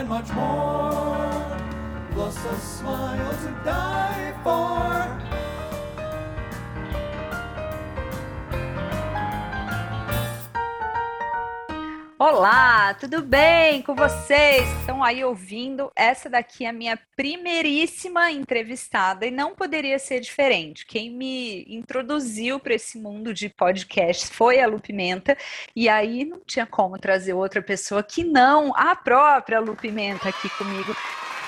and much more. Plus a smile to die for. Olá, tudo bem com vocês? Estão aí ouvindo? Essa daqui é a minha primeiríssima entrevistada e não poderia ser diferente. Quem me introduziu para esse mundo de podcast foi a Lu Pimenta e aí não tinha como trazer outra pessoa que não a própria Lu Pimenta aqui comigo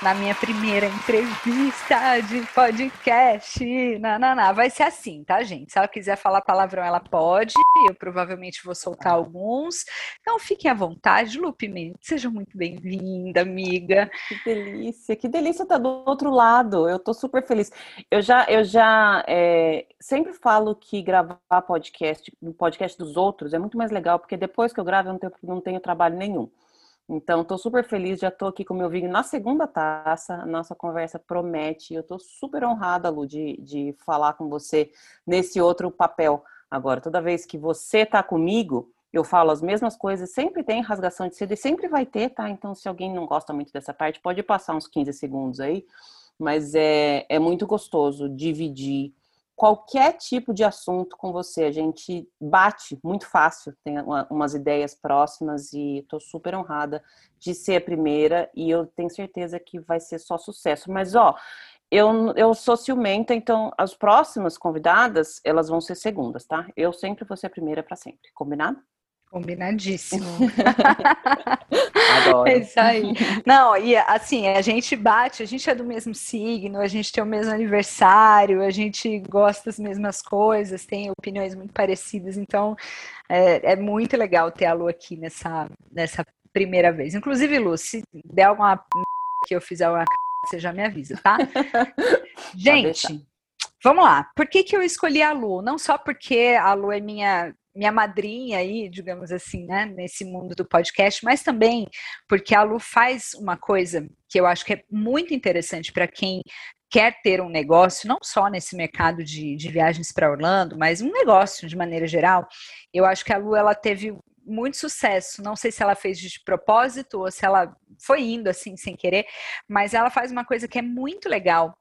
na minha primeira entrevista de podcast. Nananá. Vai ser assim, tá, gente? Se ela quiser falar palavrão, ela pode. Eu provavelmente vou soltar alguns. Então fiquem à vontade. Lu Pimenta, seja muito bem-vinda, amiga. Que delícia, que delícia estar tá do outro lado. Eu tô super feliz. Eu já, eu já é, sempre falo que gravar podcast, podcast dos outros é muito mais legal, porque depois que eu gravo eu não tenho, não tenho trabalho nenhum. Então, estou super feliz, já estou aqui com o meu vinho na segunda taça. A nossa conversa promete. Eu estou super honrada, Lu, de, de falar com você nesse outro papel. Agora, toda vez que você está comigo, eu falo as mesmas coisas, sempre tem rasgação de seda e sempre vai ter, tá? Então, se alguém não gosta muito dessa parte, pode passar uns 15 segundos aí. Mas é, é muito gostoso dividir qualquer tipo de assunto com você. A gente bate muito fácil, tem uma, umas ideias próximas e estou super honrada de ser a primeira e eu tenho certeza que vai ser só sucesso. Mas, ó, eu, eu sou ciumenta, então as próximas convidadas, elas vão ser segundas, tá? Eu sempre vou ser a primeira para sempre. Combinado? Combinadíssimo. Adoro. É isso aí. Não, e assim, a gente bate, a gente é do mesmo signo, a gente tem o mesmo aniversário, a gente gosta das mesmas coisas, tem opiniões muito parecidas, então é, é muito legal ter a Lu aqui nessa, nessa primeira vez. Inclusive, Lu, se der alguma que eu fizer uma você já me avisa, tá? gente, vamos lá. Por que, que eu escolhi a Lu? Não só porque a Lu é minha minha madrinha aí, digamos assim, né, nesse mundo do podcast, mas também porque a Lu faz uma coisa que eu acho que é muito interessante para quem quer ter um negócio, não só nesse mercado de, de viagens para Orlando, mas um negócio de maneira geral. Eu acho que a Lu ela teve muito sucesso. Não sei se ela fez de propósito ou se ela foi indo assim sem querer, mas ela faz uma coisa que é muito legal,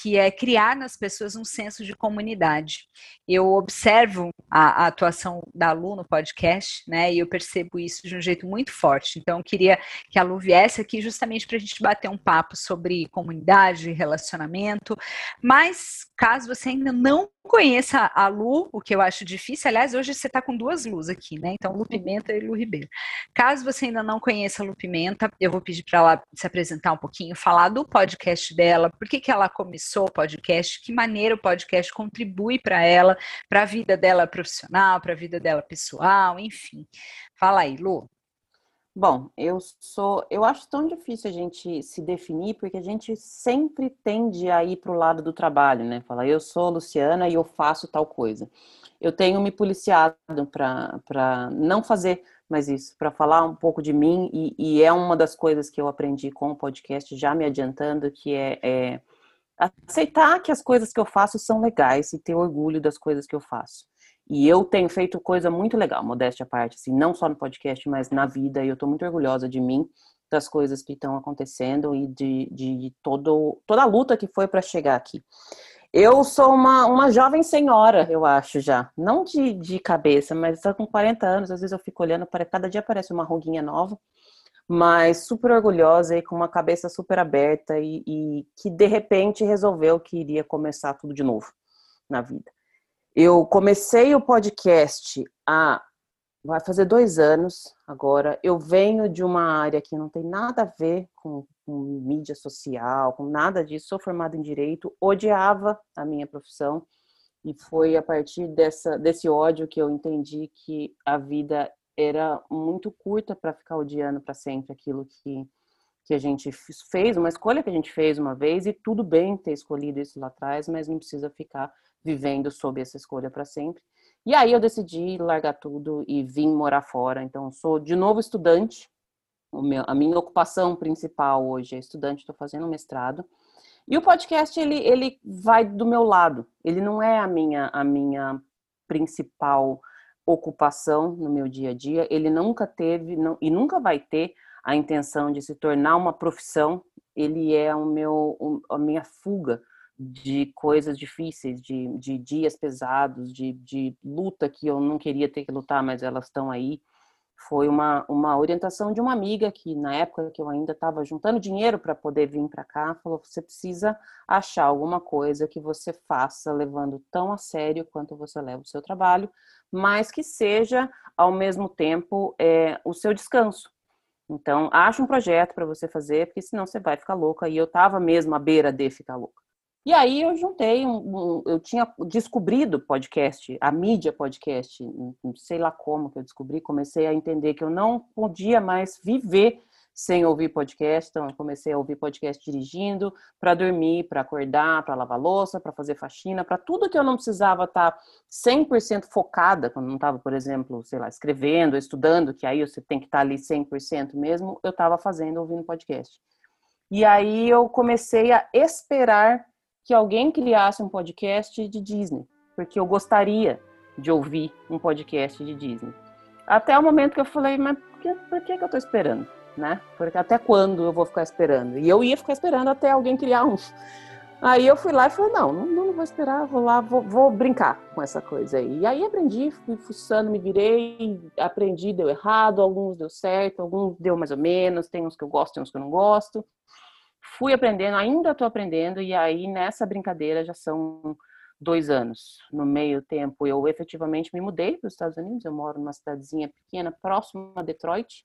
que é criar nas pessoas um senso de comunidade. Eu observo a, a, atuação da Lu no podcast, né, e eu percebo isso de um jeito muito forte. Então, eu queria que a Lu viesse aqui justamente para a gente bater um papo sobre comunidade, relacionamento. Mas, caso você ainda não conheça a Lu, o que eu acho difícil, aliás, hoje você está com duas Lus aqui, né? Então, Lu Pimenta e Lu Ribeiro. Caso você ainda não conheça a Lu Pimenta, eu vou pedir para ela se apresentar um pouquinho, falar do podcast dela, por que, que ela começou o podcast, que maneira o podcast contribui para ela, para a vida dela profissional, para a vida dela pessoal, enfim. Fala aí, Lu. Bom, eu sou. Eu acho tão difícil a gente se definir, porque a gente sempre tende a ir para o lado do trabalho, né? Falar, eu sou Luciana e eu faço tal coisa. Eu tenho me policiado para não fazer mais isso, para falar um pouco de mim, e, e, é uma das coisas que eu aprendi com o podcast, já me adiantando, que é, é aceitar que as coisas que eu faço são legais e ter orgulho das coisas que eu faço. E eu tenho feito coisa muito legal, modéstia à parte, assim, não só no podcast, mas na vida, e eu estou muito orgulhosa de mim, das coisas que estão acontecendo e de, de todo, toda a luta que foi para chegar aqui. Eu sou uma, uma jovem senhora, eu acho já. Não de, de cabeça, mas com 40 anos, às vezes eu fico olhando, para cada dia aparece uma ruguinha nova mas super orgulhosa e com uma cabeça super aberta e, e, que de repente resolveu que iria começar tudo de novo na vida. Eu comecei o podcast há vai fazer dois anos agora. Eu venho de uma área que não tem nada a ver com, com mídia social, com nada disso. Sou formada em direito, odiava a minha profissão e foi a partir dessa, desse ódio que eu entendi que a vida era muito curta para ficar odiando para sempre aquilo que, que a gente fez, uma escolha que a gente fez uma vez, e tudo bem ter escolhido isso lá atrás, mas não precisa ficar vivendo sob essa escolha para sempre. E aí eu decidi largar tudo e vim morar fora. Então, sou de novo estudante. Meu, a minha ocupação principal hoje é estudante, estou fazendo mestrado. E o podcast, ele, ele vai do meu lado. Ele não é a minha, a minha principal ocupação no meu dia a dia, ele nunca teve não, e nunca vai ter a intenção de se tornar uma profissão, ele é o meu, a minha fuga de coisas difíceis, de, de dias pesados, de, de luta que eu não queria ter que lutar, mas elas estão aí. Foi uma, uma orientação de uma amiga que, na época que eu ainda estava juntando dinheiro para poder vir para cá, falou: você precisa achar alguma coisa que você faça levando tão a sério quanto você leva o seu trabalho, mas que seja, ao mesmo tempo, é, o seu descanso. Então, acha um projeto para você fazer, porque senão você vai ficar louca. E eu estava mesmo à beira de ficar louca. E aí eu juntei, um, um, eu tinha descobrido podcast, a mídia podcast, sei lá como que eu descobri, comecei a entender que eu não podia mais viver sem ouvir podcast, então eu comecei a ouvir podcast dirigindo, para dormir, para acordar, para lavar louça, para fazer faxina, para tudo que eu não precisava estar tá 100% focada, quando não estava, por exemplo, sei lá, escrevendo, estudando, que aí você tem que estar tá ali 100% mesmo, eu estava fazendo, ouvindo podcast. E aí eu comecei a esperar que alguém criasse um podcast de Disney, porque eu gostaria de ouvir um podcast de Disney. Até o momento que eu falei, mas por que, por que, que eu estou esperando? Né? Porque até quando eu vou ficar esperando? E eu ia ficar esperando até alguém criar um. Aí eu fui lá e falei, não, não, não vou esperar, vou lá, vou, vou, brincar com essa coisa aí. E aí aprendi, fui fuçando, me virei, aprendi, deu errado, alguns deu certo, alguns deu mais ou menos, tem uns que eu gosto, tem uns que eu não gosto fui aprendendo, ainda estou aprendendo, e aí nessa brincadeira já são dois anos. No meio tempo, eu efetivamente me mudei para os Estados Unidos, eu moro numa cidadezinha pequena, próxima a Detroit.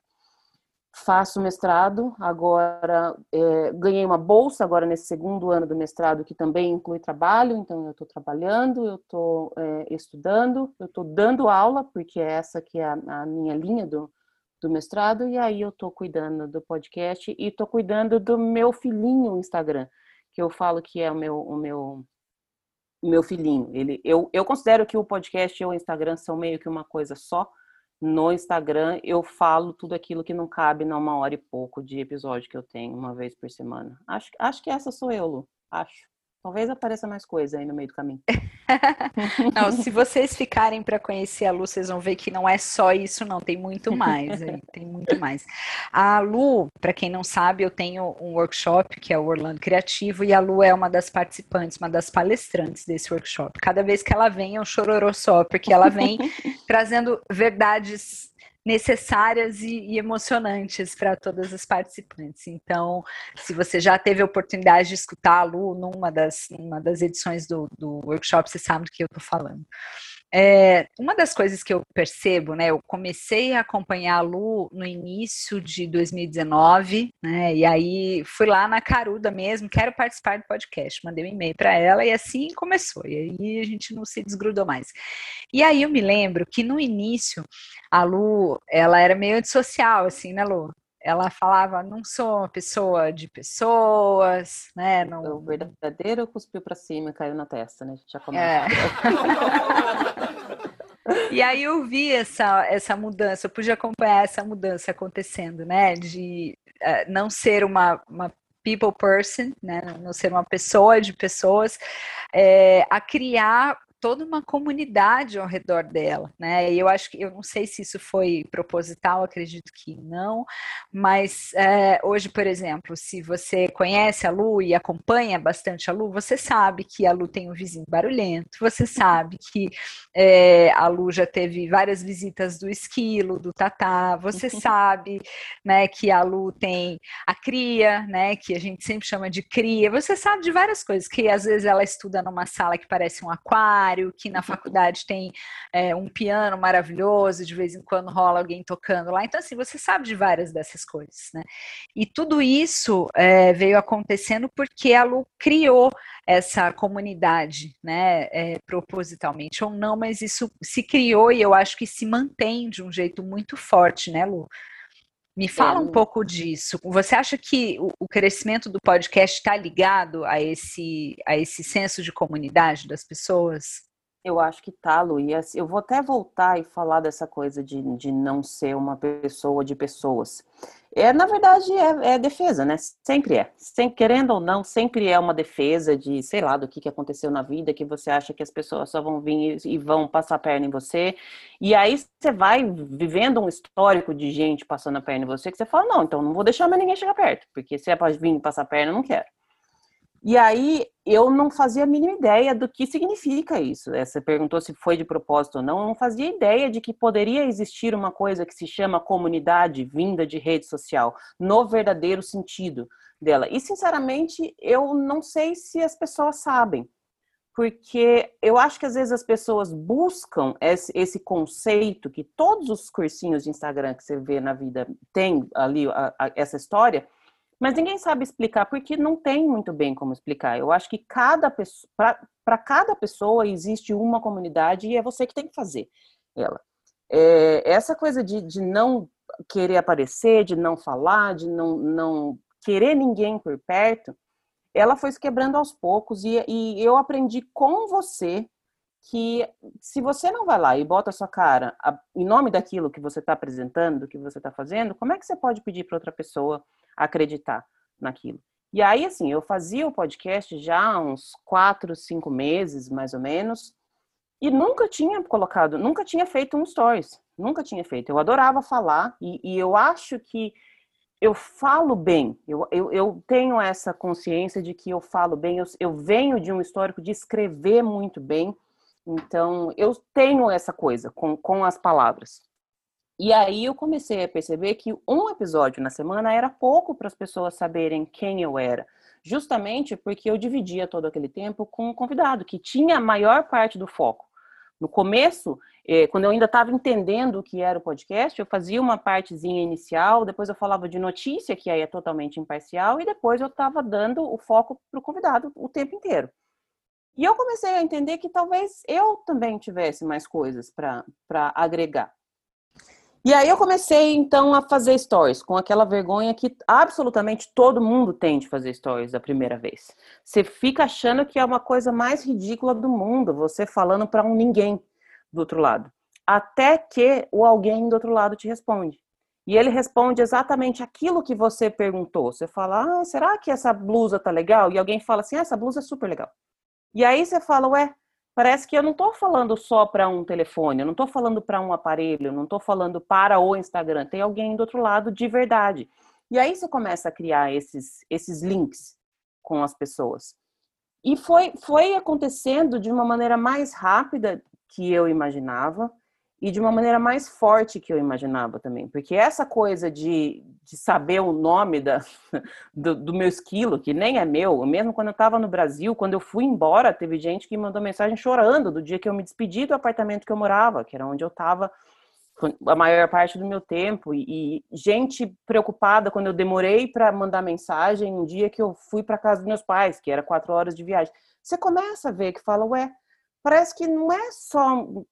Faço mestrado, agora é, ganhei uma bolsa agora nesse segundo ano do mestrado, que também inclui trabalho, então eu estou trabalhando, eu estou é, estudando, eu estou dando aula, porque é essa que é a, a minha linha do, do mestrado, e aí eu estou cuidando do podcast e estou cuidando do meu filhinho Instagram, que eu falo que é o meu, o meu, meu filhinho. Ele, eu, eu considero que o podcast e o Instagram são meio que uma coisa só. No Instagram eu falo tudo aquilo que não cabe numa hora e pouco de episódio que eu tenho uma vez por semana. Acho, acho que essa sou eu, Lu. Acho. Talvez apareça mais coisa aí no meio do caminho. não, se vocês ficarem para conhecer a Lu, vocês vão ver que não é só isso, não, tem muito mais, aí, tem muito mais. A Lu, para quem não sabe, eu tenho um workshop que é o Orlando Criativo e a Lu é uma das participantes, uma das palestrantes desse workshop. Cada vez que ela vem é um chororô só, porque ela vem trazendo verdades necessárias e, e emocionantes para todas as participantes. Então, se você já teve a oportunidade de escutar a Lu numa das, numa das edições do, do workshop, você sabe do que eu estou falando. É, uma das coisas que eu percebo, né, eu comecei a acompanhar a Lu no início de 2019, né, e aí fui lá na Caruda mesmo, quero participar do podcast, mandei um e-mail para ela e assim começou, e aí a gente não se desgrudou mais. E aí eu me lembro que no início a Lu, ela era meio antissocial, assim, né, Lu? Ela falava, não sou uma pessoa de pessoas, né? Não... O verdadeiro cuspiu para cima e caiu na testa, né? A gente já começa. É. e aí eu vi essa, essa mudança, eu pude acompanhar essa mudança acontecendo, né? De uh, não ser uma, uma people person, né? Não ser uma pessoa de pessoas, é, a criar toda uma comunidade ao redor dela, né? E eu acho que eu não sei se isso foi proposital, acredito que não, mas é, hoje, por exemplo, se você conhece a Lu e acompanha bastante a Lu, você sabe que a Lu tem um vizinho barulhento, você sabe que é, a Lu já teve várias visitas do esquilo, do tatá, você sabe, né, que a Lu tem a cria, né, que a gente sempre chama de cria, você sabe de várias coisas, que às vezes ela estuda numa sala que parece um aquário que na faculdade tem é, um piano maravilhoso, de vez em quando rola alguém tocando lá. Então, assim, você sabe de várias dessas coisas, né? E tudo isso é, veio acontecendo porque a Lu criou essa comunidade, né, é, propositalmente ou não, mas isso se criou e eu acho que se mantém de um jeito muito forte, né, Lu? Me fala um pouco disso. Você acha que o, crescimento do podcast está ligado a esse, a esse senso de comunidade das pessoas? Eu acho que tá, Lu. E assim, eu vou até voltar e falar dessa coisa de, de não ser uma pessoa de pessoas. É, na verdade, é, é defesa, né? Sempre é. Sem, querendo ou não, sempre é uma defesa de, sei lá, do que, que aconteceu na vida, que você acha que as pessoas só vão vir e, e vão passar a perna em você. E aí você vai vivendo um histórico de gente passando a perna em você, que você fala, não, então não vou deixar mais ninguém chegar perto, porque se é pra vir passar a perna, eu não quero. E aí eu não fazia a mínima ideia do que significa isso. É, você perguntou se foi de propósito ou não, eu não fazia ideia de que poderia existir uma coisa que se chama comunidade vinda de rede social, no verdadeiro sentido dela. E sinceramente, eu não sei se as pessoas sabem. Porque eu acho que às vezes as pessoas buscam esse, esse conceito que todos os cursinhos de Instagram que você vê na vida tem ali a, a, essa história, mas ninguém sabe explicar porque não tem muito bem como explicar. Eu acho que cada para cada pessoa existe uma comunidade e é você que tem que fazer ela. É, essa coisa de, de não querer aparecer, de não falar, de não, não querer ninguém por perto, ela foi se quebrando aos poucos e, e eu aprendi com você que se você não vai lá e bota a sua cara a, em nome daquilo que você está apresentando, do que você está fazendo, como é que você pode pedir para outra pessoa acreditar naquilo. E aí, assim, eu fazia o podcast já há uns quatro, cinco meses, mais ou menos, e nunca tinha colocado, nunca tinha feito um stories, nunca tinha feito. Eu adorava falar, e, e eu acho que eu falo bem, eu, eu, eu, tenho essa consciência de que eu falo bem, eu, eu venho de um histórico de escrever muito bem, então eu tenho essa coisa com, com as palavras. E aí eu comecei a perceber que um episódio na semana era pouco para as pessoas saberem quem eu era. Justamente porque eu dividia todo aquele tempo com um convidado, que tinha a maior parte do foco. No começo, eh, quando eu ainda estava entendendo o que era o podcast, eu fazia uma partezinha inicial, depois eu falava de notícia, que aí é totalmente imparcial, e depois eu estava dando o foco para o convidado o tempo inteiro. E eu comecei a entender que talvez eu também tivesse mais coisas para agregar. E aí eu comecei então a fazer stories com aquela vergonha que absolutamente todo mundo tem de fazer stories da primeira vez. Você fica achando que é uma coisa mais ridícula do mundo, você falando para um ninguém do outro lado. Até que o alguém do outro lado te responde. E ele responde exatamente aquilo que você perguntou. Você fala: "Ah, será que essa blusa tá legal?" E alguém fala assim: ah, "Essa blusa é super legal." E aí você fala: "Ué, parece que eu não estou falando só para um telefone, eu não estou falando para um aparelho, eu não estou falando para o Instagram, tem alguém do outro lado de verdade. E aí você começa a criar esses, esses links com as pessoas. E foi, foi acontecendo de uma maneira mais rápida que eu imaginava e de uma maneira mais forte que eu imaginava também. Porque essa coisa de, de saber o nome da, do, do, meu esquilo, que nem é meu, mesmo quando eu estava no Brasil, quando eu fui embora, teve gente que mandou mensagem chorando do dia que eu me despedi do apartamento que eu morava, que era onde eu estava a maior parte do meu tempo e, e gente preocupada quando eu demorei para mandar mensagem um dia que eu fui para casa dos meus pais, que era quatro horas de viagem. Você começa a ver que fala, ué, parece que não é só um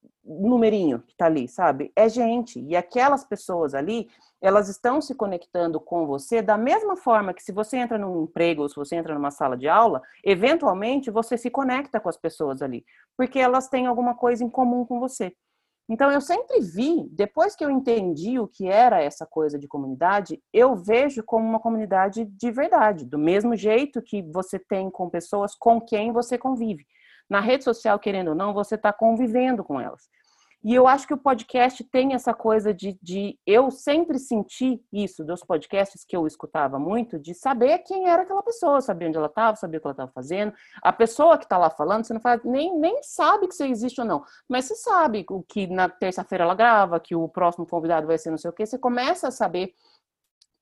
numerinho que está ali, sabe? É gente. E aquelas pessoas ali, elas estão se conectando com você da mesma forma que se você entra num emprego ou se você entra numa sala de aula, eventualmente você se conecta com as pessoas ali, porque elas têm alguma coisa em comum com você. Então, eu sempre vi, depois que eu entendi o que era essa coisa de comunidade, eu vejo como uma comunidade de verdade, do mesmo jeito que você tem com pessoas com quem você convive. Na rede social, querendo ou não, você está convivendo com elas. E eu acho que o podcast tem essa coisa de, de, Eu sempre senti isso dos podcasts que eu escutava muito, de saber quem era aquela pessoa, saber onde ela estava, saber o que ela estava fazendo. A pessoa que está lá falando, você não faz, nem, nem sabe que você existe ou não, mas você sabe o que na terça-feira ela grava, que o próximo convidado vai ser não sei o quê. Você começa a saber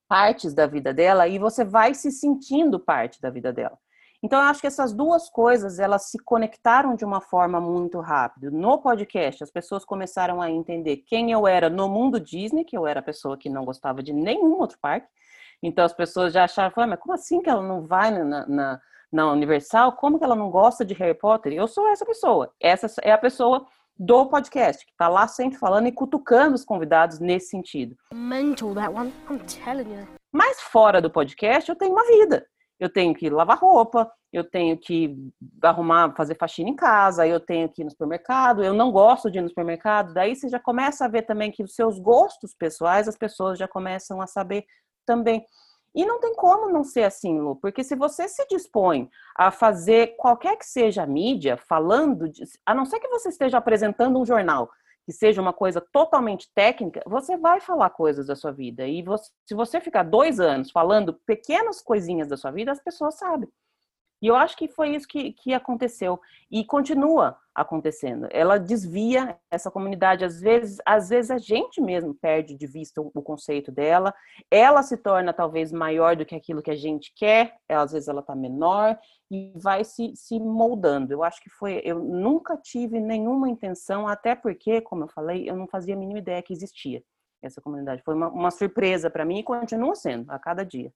partes da vida dela e você vai se sentindo parte da vida dela. Então, eu acho que essas duas coisas, elas se conectaram de uma forma muito rápida. No podcast, as pessoas começaram a entender quem eu era no mundo Disney, que eu era a pessoa que não gostava de nenhum outro parque. Então, as pessoas já acharam, mas como assim que ela não vai na, na, na Universal? Como que ela não gosta de Harry Potter? Eu sou essa pessoa. Essa é a pessoa do podcast, que está lá sempre falando e cutucando os convidados nesse sentido. Mental that one, I'm telling you. Mas fora do podcast, eu tenho uma vida. Eu tenho que lavar roupa, eu tenho que arrumar, fazer faxina em casa, eu tenho que ir no supermercado, eu não gosto de ir no supermercado. Daí você já começa a ver também que os seus gostos pessoais, as pessoas já começam a saber também. E não tem como não ser assim, Lu, porque se você se dispõe a fazer qualquer que seja a mídia, falando, de, a não ser que você esteja apresentando um jornal, que seja uma coisa totalmente técnica, você vai falar coisas da sua vida. E você, se você ficar dois anos falando pequenas coisinhas da sua vida, as pessoas sabem. E eu acho que foi isso que, que aconteceu e continua acontecendo. Ela desvia essa comunidade, às vezes, às vezes a gente mesmo perde de vista o, conceito dela. Ela se torna talvez maior do que aquilo que a gente quer, às vezes ela está menor e vai se, se moldando. Eu acho que foi, eu nunca tive nenhuma intenção, até porque, como eu falei, eu não fazia a mínima ideia que existia essa comunidade. Foi uma, uma surpresa para mim e continua sendo a cada dia.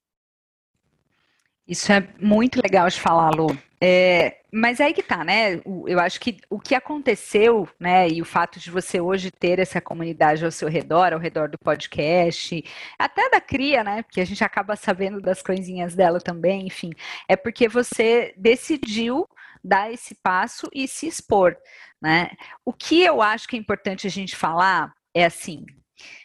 Isso é muito legal de falar, Lu. É, mas é aí que tá, né? Eu acho que o que aconteceu, né, e o fato de você hoje ter essa comunidade ao seu redor, ao redor do podcast, até da cria, né? Porque a gente acaba sabendo das coisinhas dela também, enfim, é porque você decidiu dar esse passo e se expor, né? O que eu acho que é importante a gente falar é assim,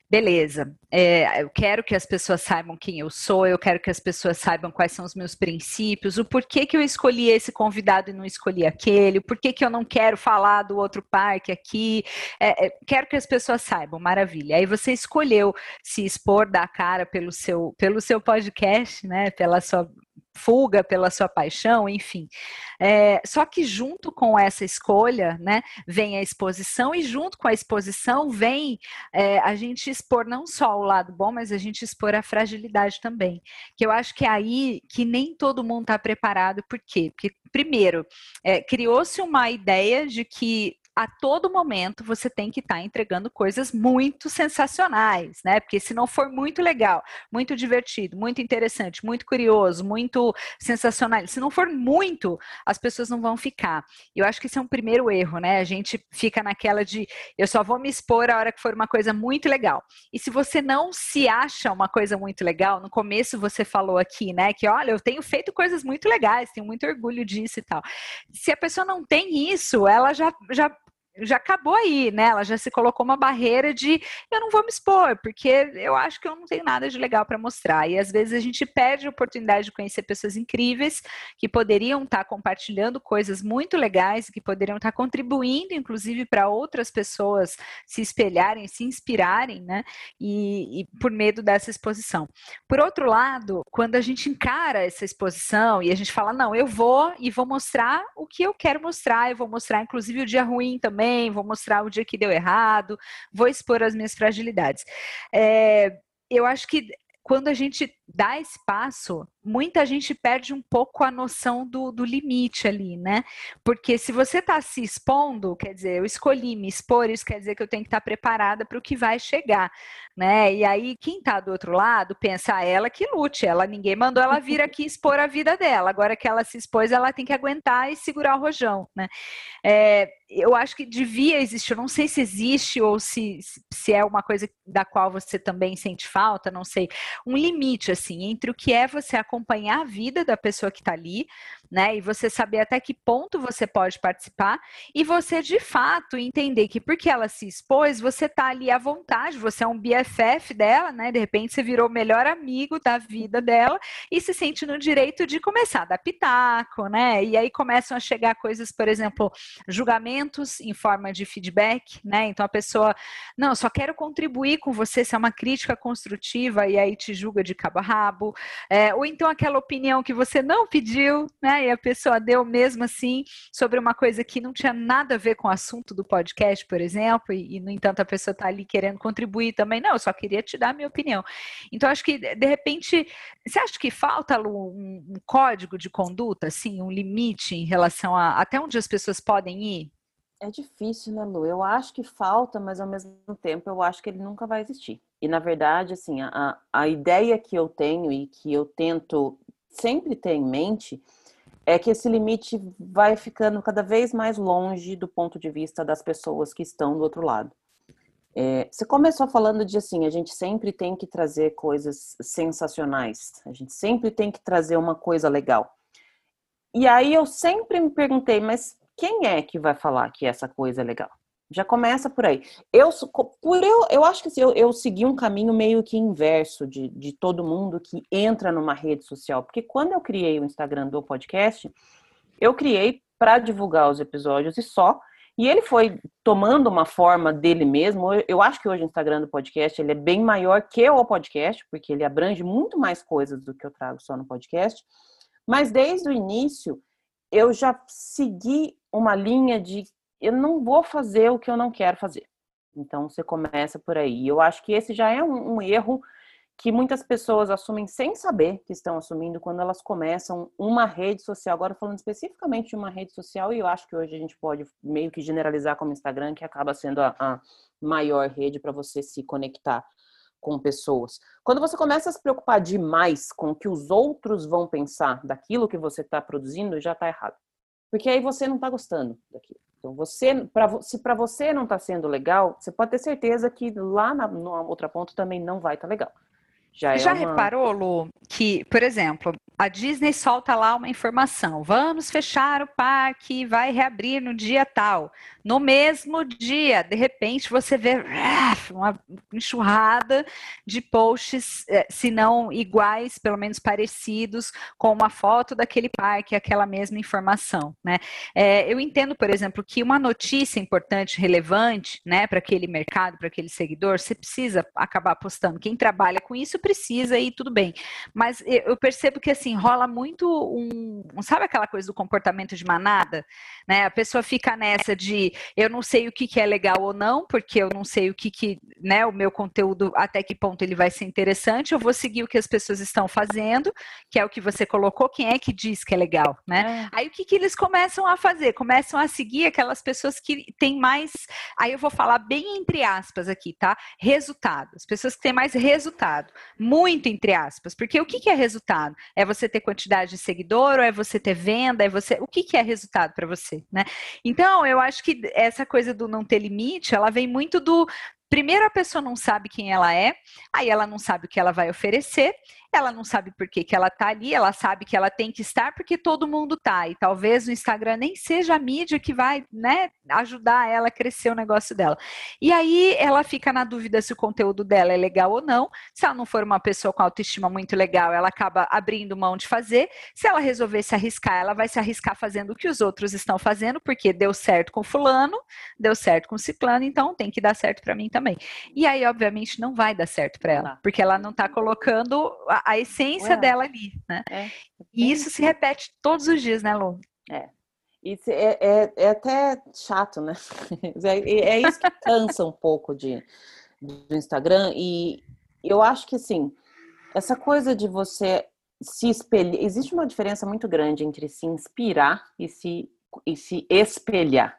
beleza, é, eu quero que as pessoas saibam quem eu sou, eu quero que as pessoas saibam quais são os meus princípios, o porquê que eu escolhi esse convidado e não escolhi aquele, o porquê que eu não quero falar do outro parque aqui, é, é, quero que as pessoas saibam, maravilha. Aí você escolheu se expor, dar cara pelo seu, pelo seu podcast, né, pela sua fuga pela sua paixão, enfim. É, só que junto com essa escolha, né, vem a exposição e junto com a exposição vem é, a gente expor não só o lado bom, mas a gente expor a fragilidade também. Que eu acho que é aí que nem todo mundo está preparado. Por quê? Porque primeiro é, criou-se uma ideia de que a todo momento você tem que estar tá entregando coisas muito sensacionais, né? Porque se não for muito legal, muito divertido, muito interessante, muito curioso, muito sensacional, se não for muito, as pessoas não vão ficar. Eu acho que esse é um primeiro erro, né? A gente fica naquela de eu só vou me expor a hora que for uma coisa muito legal. E se você não se acha uma coisa muito legal, no começo você falou aqui, né, que olha, eu tenho feito coisas muito legais, tenho muito orgulho disso e tal. Se a pessoa não tem isso, ela já já já acabou aí, né? Ela já se colocou uma barreira de eu não vou me expor, porque eu acho que eu não tenho nada de legal para mostrar. E às vezes a gente perde a oportunidade de conhecer pessoas incríveis que poderiam estar tá compartilhando coisas muito legais, que poderiam estar tá contribuindo, inclusive, para outras pessoas se espelharem, se inspirarem, né? E, e por medo dessa exposição. Por outro lado, quando a gente encara essa exposição e a gente fala, não, eu vou e vou mostrar o que eu quero mostrar, eu vou mostrar, inclusive, o dia ruim também bem, vou mostrar o dia que deu errado, vou expor as minhas fragilidades. É, eu acho que quando a gente dá esse passo, muita gente perde um pouco a noção do, do limite ali, né? Porque se você está se expondo, quer dizer, eu escolhi me expor, isso quer dizer que eu tenho que estar tá preparada para o que vai chegar, né? E aí, quem está do outro lado, pensa, ah, ela que lute, ela ninguém mandou ela vir aqui expor a vida dela, agora que ela se expôs, ela tem que aguentar e segurar o rojão, né? É, eu acho que devia existir, eu não sei se existe ou se, se é uma coisa da qual você também sente falta, não sei, um limite, assim, entre o que é você acompanhar a vida da pessoa que está ali, né? E você saber até que ponto você pode participar e você de fato entender que porque ela se expôs, você está ali à vontade, você é um BFF dela, né? De repente você virou o melhor amigo da vida dela e se sente no direito de começar a dar pitaco, né? E aí começam a chegar coisas, por exemplo, julgamentos em forma de feedback, né? Então a pessoa, não, só quero contribuir com você se é uma crítica construtiva e aí te julga de cabo a rabo, é, ou então aquela opinião que você não pediu, né? E a pessoa deu mesmo assim sobre uma coisa que não tinha nada a ver com o assunto do podcast, por exemplo, e, e no entanto a pessoa está ali querendo contribuir também. Não, eu só queria te dar a minha opinião. Então, acho que, de repente, você acha que falta, Lu, um, um código de conduta, assim, um limite em relação a até onde as pessoas podem ir? É difícil, né, Lu? Eu acho que falta, mas ao mesmo tempo eu acho que ele nunca vai existir. E na verdade, assim, a, a ideia que eu tenho e que eu tento sempre ter em mente é que esse limite vai ficando cada vez mais longe do ponto de vista das pessoas que estão do outro lado. É, você começou falando de assim, a gente sempre tem que trazer coisas sensacionais, a gente sempre tem que trazer uma coisa legal. E aí eu sempre me perguntei, mas quem é que vai falar que essa coisa é legal? Já começa por aí. Eu, por eu, eu acho que assim, eu, eu segui um caminho meio que inverso de, de todo mundo que entra numa rede social. Porque quando eu criei o Instagram do podcast, eu criei para divulgar os episódios e só. E ele foi tomando uma forma dele mesmo. Eu acho que hoje o Instagram do podcast ele é bem maior que o podcast, porque ele abrange muito mais coisas do que eu trago só no podcast. Mas desde o início, eu já segui uma linha de eu não vou fazer o que eu não quero fazer. Então você começa por aí. Eu acho que esse já é um, um erro que muitas pessoas assumem sem saber que estão assumindo quando elas começam uma rede social. Agora falando especificamente de uma rede social, e eu acho que hoje a gente pode meio que generalizar como Instagram, que acaba sendo a, a maior rede para você se conectar com pessoas. Quando você começa a se preocupar demais com o que os outros vão pensar daquilo que você está produzindo, já está errado. Porque aí você não está gostando daquilo. Então, você, pra, se para você não está sendo legal, você pode ter certeza que lá na, na outra ponta também não vai estar tá legal. Já, é Já uma... reparou, Lu, que, por exemplo, a Disney solta lá uma informação: vamos fechar o parque, vai reabrir no dia tal. No mesmo dia, de repente, você vê uma enxurrada de posts, eh, se não iguais, pelo menos parecidos, com uma foto daquele parque, aquela mesma informação. Né? É, eu entendo, por exemplo, que uma notícia importante, relevante, né, para aquele mercado, para aquele seguidor, você precisa acabar postando. Quem trabalha com isso precisa e tudo bem. Mas eu percebo que assim rola muito um, sabe aquela coisa do comportamento de manada, né? A pessoa fica nessa de eu não sei o que, que é legal ou não, porque eu não sei o que, que né, o meu conteúdo até que ponto ele vai ser interessante. Eu vou seguir o que as pessoas estão fazendo, que é o que você colocou. Quem é que diz que é legal, né? É. Aí o que, que eles começam a fazer? Começam a seguir aquelas pessoas que têm mais, aí eu vou falar bem entre aspas aqui, tá? Resultado. As pessoas que têm mais resultado muito entre aspas, porque o que, que é resultado? É você ter quantidade de seguidor, ou é você ter venda, é você. O que, que é resultado para você, né? Então, eu acho que essa coisa do não ter limite, ela vem muito do Primeiro, a pessoa não sabe quem ela é, aí ela não sabe o que ela vai oferecer, ela não sabe por que, que ela tá ali, ela sabe que ela tem que estar porque todo mundo tá. E talvez o Instagram nem seja a mídia que vai, né, ajudar ela a crescer o negócio dela. E aí ela fica na dúvida se o conteúdo dela é legal ou não. Se ela não for uma pessoa com autoestima muito legal, ela acaba abrindo mão de fazer. Se ela resolver se arriscar, ela vai se arriscar fazendo o que os outros estão fazendo, porque deu certo com fulano, deu certo com ciclano, então tem que dar certo para mim também. E aí, obviamente, não vai dar certo para ela, porque ela não está colocando a, a essência Ué. dela ali, né? É. E isso se repete todos os dias, né, Lu? É. Isso é, é, é até chato, né? É, é, isso que cansa um pouco de, do Instagram. E eu acho que, assim, essa coisa de você se espelhar... Existe uma diferença muito grande entre se inspirar e se, e se espelhar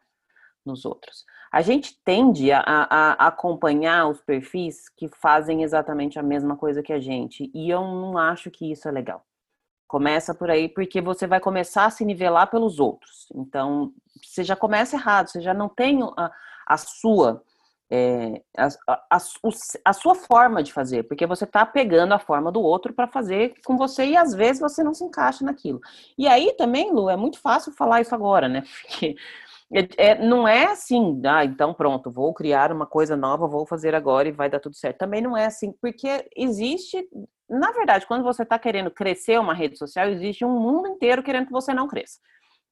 nos outros. A gente tende a, a, acompanhar os perfis que fazem exatamente a mesma coisa que a gente, e eu não acho que isso é legal. Começa por aí, porque você vai começar a se nivelar pelos outros. Então, você já começa errado, você já não tem a, a sua. É, a, a, a, sua forma de fazer, porque você está pegando a forma do outro para fazer com você e às vezes você não se encaixa naquilo. E aí também, Lu, é muito fácil falar isso agora, né? Porque é, é, não é assim, ah, então pronto, vou criar uma coisa nova, vou fazer agora e vai dar tudo certo. Também não é assim, porque existe, na verdade, quando você está querendo crescer uma rede social, existe um mundo inteiro querendo que você não cresça.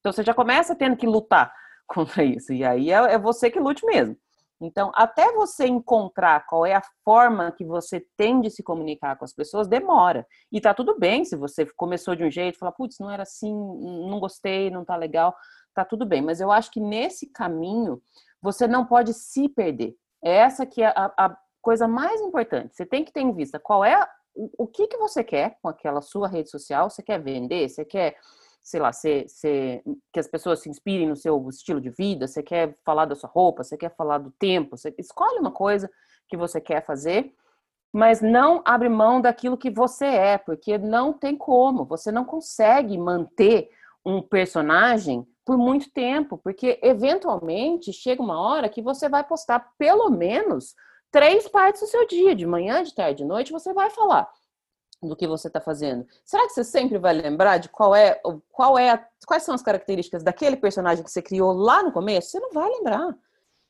Então você já começa tendo que lutar contra isso, e aí é, é você que lute mesmo. Então, até você encontrar qual é a forma que você tem de se comunicar com as pessoas, demora. E tá tudo bem se você começou de um jeito, falar, putz, não era assim, não gostei, não tá legal tá tudo bem. Mas eu acho que nesse caminho você não pode se perder. É essa que é a, a coisa mais importante. Você tem que ter em vista qual é o, que, que você quer com aquela sua rede social. Você quer vender? Você quer sei lá, ser, ser, que as pessoas se inspirem no seu estilo de vida, você quer falar da sua roupa, você quer falar do tempo, você escolhe uma coisa que você quer fazer, mas não abre mão daquilo que você é, porque não tem como, você não consegue manter um personagem por muito tempo, porque eventualmente chega uma hora que você vai postar pelo menos três partes do seu dia, de manhã, de tarde, de noite, você vai falar do que você está fazendo. Será que você sempre vai lembrar de qual é, qual é, quais são as características daquele personagem que você criou lá no começo? Você não vai lembrar.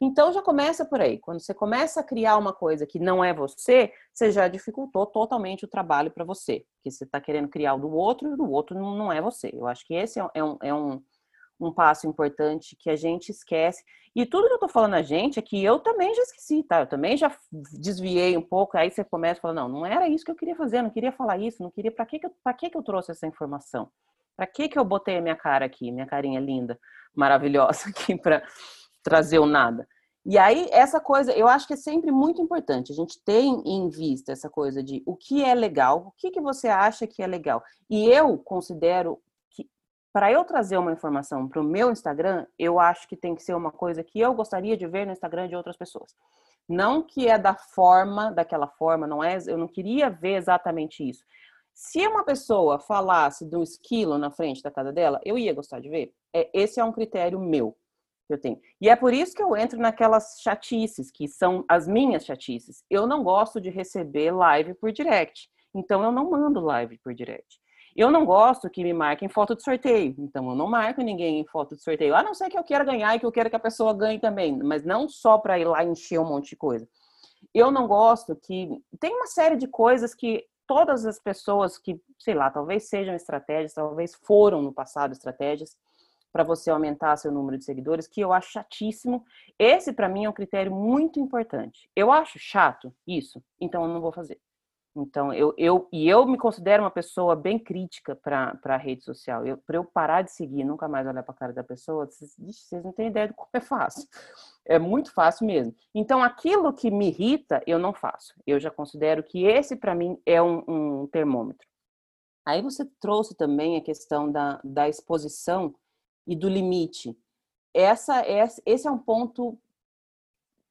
Então já começa por aí. Quando você começa a criar uma coisa que não é você, você já dificultou totalmente o trabalho para você. Porque você está querendo criar o do outro e o do outro não é você. Eu acho que esse é um, é um, um passo importante que a gente esquece. E tudo que eu estou falando a gente é que eu também já esqueci, tá? Eu também já desviei um pouco. Aí você começa falar: não, não era isso que eu queria fazer, não queria falar isso, não queria. Para que, eu, que, que eu trouxe essa informação? Para que, que eu botei a minha cara aqui, minha carinha linda, maravilhosa aqui para trazer o nada. E aí, essa coisa, eu acho que é sempre muito importante a gente ter em vista essa coisa de o que é legal, o que, que você acha que é legal. E eu considero para eu trazer uma informação para o meu Instagram, eu acho que tem que ser uma coisa que eu gostaria de ver no Instagram de outras pessoas. Não que é da forma, daquela forma, não é, eu não queria ver exatamente isso. Se uma pessoa falasse um esquilo na frente da casa dela, eu ia gostar de ver. É, esse é um critério meu que eu tenho. E é por isso que eu entro naquelas chatices, que são as minhas chatices. Eu não gosto de receber live por direct. Então eu não mando live por direct. Eu não gosto que me marquem foto de sorteio. Então eu não marco ninguém em foto de sorteio. A não ser que eu queira ganhar e que eu quero que a pessoa ganhe também, mas não só para ir lá encher um monte de coisa. Eu não gosto que tem uma série de coisas que todas as pessoas que, sei lá, talvez sejam estratégias, talvez foram no passado estratégias, para você aumentar seu número de seguidores, que eu acho chatíssimo. Esse, para mim, é um critério muito importante. Eu acho chato isso, então eu não vou fazer. Então, eu, eu e eu me considero uma pessoa bem crítica para a rede social. Para eu parar de seguir, nunca mais olhar para a cara da pessoa, vocês, vocês não têm ideia de como é fácil. É muito fácil mesmo. Então, aquilo que me irrita, eu não faço. Eu já considero que esse, para mim, é um, um termômetro. Aí você trouxe também a questão da, da exposição e do limite. Essa, esse é um ponto,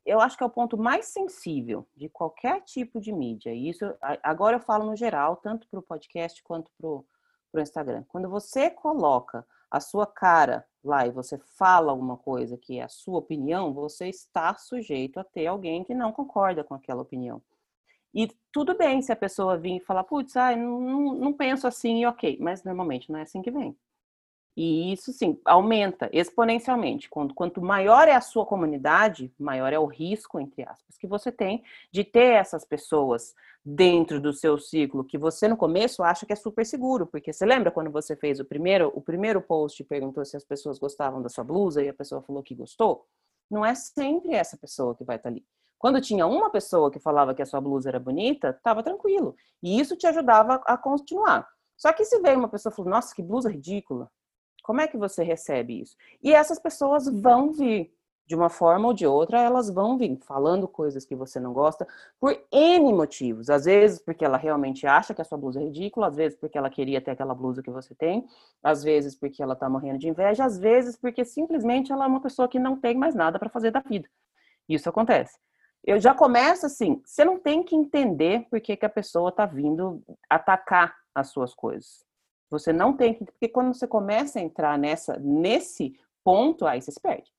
eu acho que é o ponto mais sensível de qualquer tipo de mídia. E isso, agora eu falo no geral, tanto para o podcast quanto para o Instagram. Quando você coloca a sua cara lá e você fala alguma coisa que é a sua opinião, você está sujeito a ter alguém que não concorda com aquela opinião. E tudo bem se a pessoa vir e falar, putz, ah, não, não penso assim, ok, mas normalmente não é assim que vem. E isso, sim, aumenta exponencialmente. Quanto, quanto maior é a sua comunidade, maior é o risco, entre aspas, que você tem de ter essas pessoas dentro do seu ciclo que você no começo acha que é super seguro, porque você lembra quando você fez o primeiro, o primeiro post e perguntou se as pessoas gostavam da sua blusa e a pessoa falou que gostou? Não é sempre essa pessoa que vai estar ali. Quando tinha uma pessoa que falava que a sua blusa era bonita, estava tranquilo. E isso te ajudava a continuar. Só que se veio uma pessoa e falou, nossa, que blusa ridícula, como é que você recebe isso? E essas pessoas vão vir, de uma forma ou de outra, elas vão vir falando coisas que você não gosta por N motivos. Às vezes porque ela realmente acha que a sua blusa é ridícula, às vezes porque ela queria ter aquela blusa que você tem, às vezes porque ela tá morrendo de inveja, às vezes porque simplesmente ela é uma pessoa que não tem mais nada para fazer da vida. Isso acontece. Eu já começo assim, você não tem que entender por que, que a pessoa tá vindo atacar as suas coisas. Você não tem que, porque quando você começa a entrar nessa, nesse ponto, aí você se perde.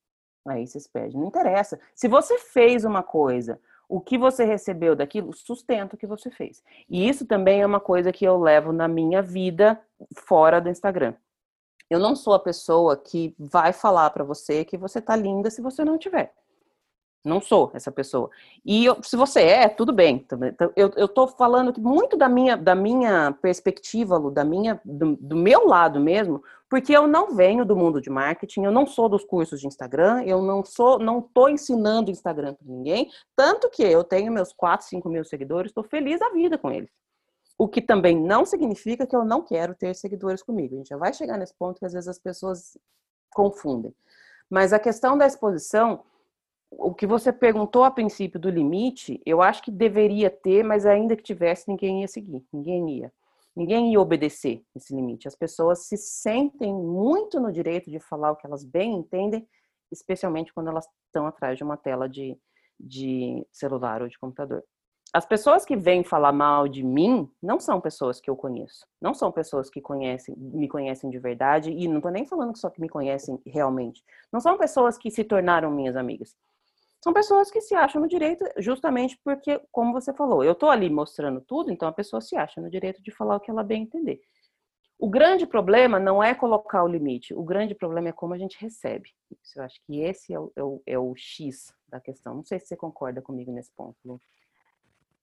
Aí você se perde. Não interessa. Se você fez uma coisa, o que você recebeu daquilo, sustenta o que você fez. E isso também é uma coisa que eu levo na minha vida fora do Instagram. Eu não sou a pessoa que vai falar para você que você tá linda se você não tiver. Não sou essa pessoa. E eu, se você é, tudo bem. Então, eu, eu falando muito da minha, da minha perspectiva, Lu, da minha, do, do, meu lado mesmo, porque eu não venho do mundo de marketing, eu não sou dos cursos de Instagram, eu não sou, não tô ensinando Instagram para ninguém, tanto que eu tenho meus 4, 5 mil seguidores, estou feliz da vida com eles. O que também não significa que eu não quero ter seguidores comigo. A gente já vai chegar nesse ponto que às vezes as pessoas confundem. Mas a questão da exposição o que você perguntou a princípio do limite, eu acho que deveria ter, mas ainda que tivesse, ninguém ia seguir, ninguém ia. Ninguém ia obedecer esse limite. As pessoas se sentem muito no direito de falar o que elas bem entendem, especialmente quando elas estão atrás de uma tela de, de celular ou de computador. As pessoas que vêm falar mal de mim não são pessoas que eu conheço. Não são pessoas que conhecem, me conhecem de verdade. E não estou nem falando que só que me conhecem realmente. Não são pessoas que se tornaram minhas amigas são pessoas que se acham no direito justamente porque, como você falou, eu estou ali mostrando tudo, então a pessoa se acha no direito de falar o que ela bem entender. O grande problema não é colocar o limite, o grande problema é como a gente recebe. Eu acho que esse é o, é o, é o X da questão. Não sei se você concorda comigo nesse ponto, Lu.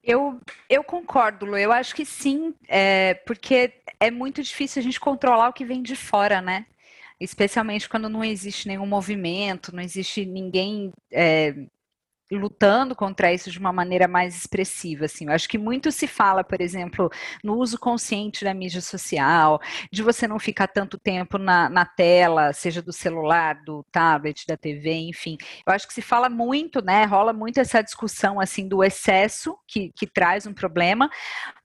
Eu, eu concordo, Lu. Eu acho que sim, é, porque é muito difícil a gente controlar o que vem de fora, né? Especialmente quando não existe nenhum movimento, não existe ninguém é, lutando contra isso de uma maneira mais expressiva, assim. Eu acho que muito se fala, por exemplo, no uso consciente da mídia social, de você não ficar tanto tempo na, na tela, seja do celular, do tablet, da TV, enfim. Eu acho que se fala muito, né, rola muito essa discussão, assim, do excesso, que, que traz um problema,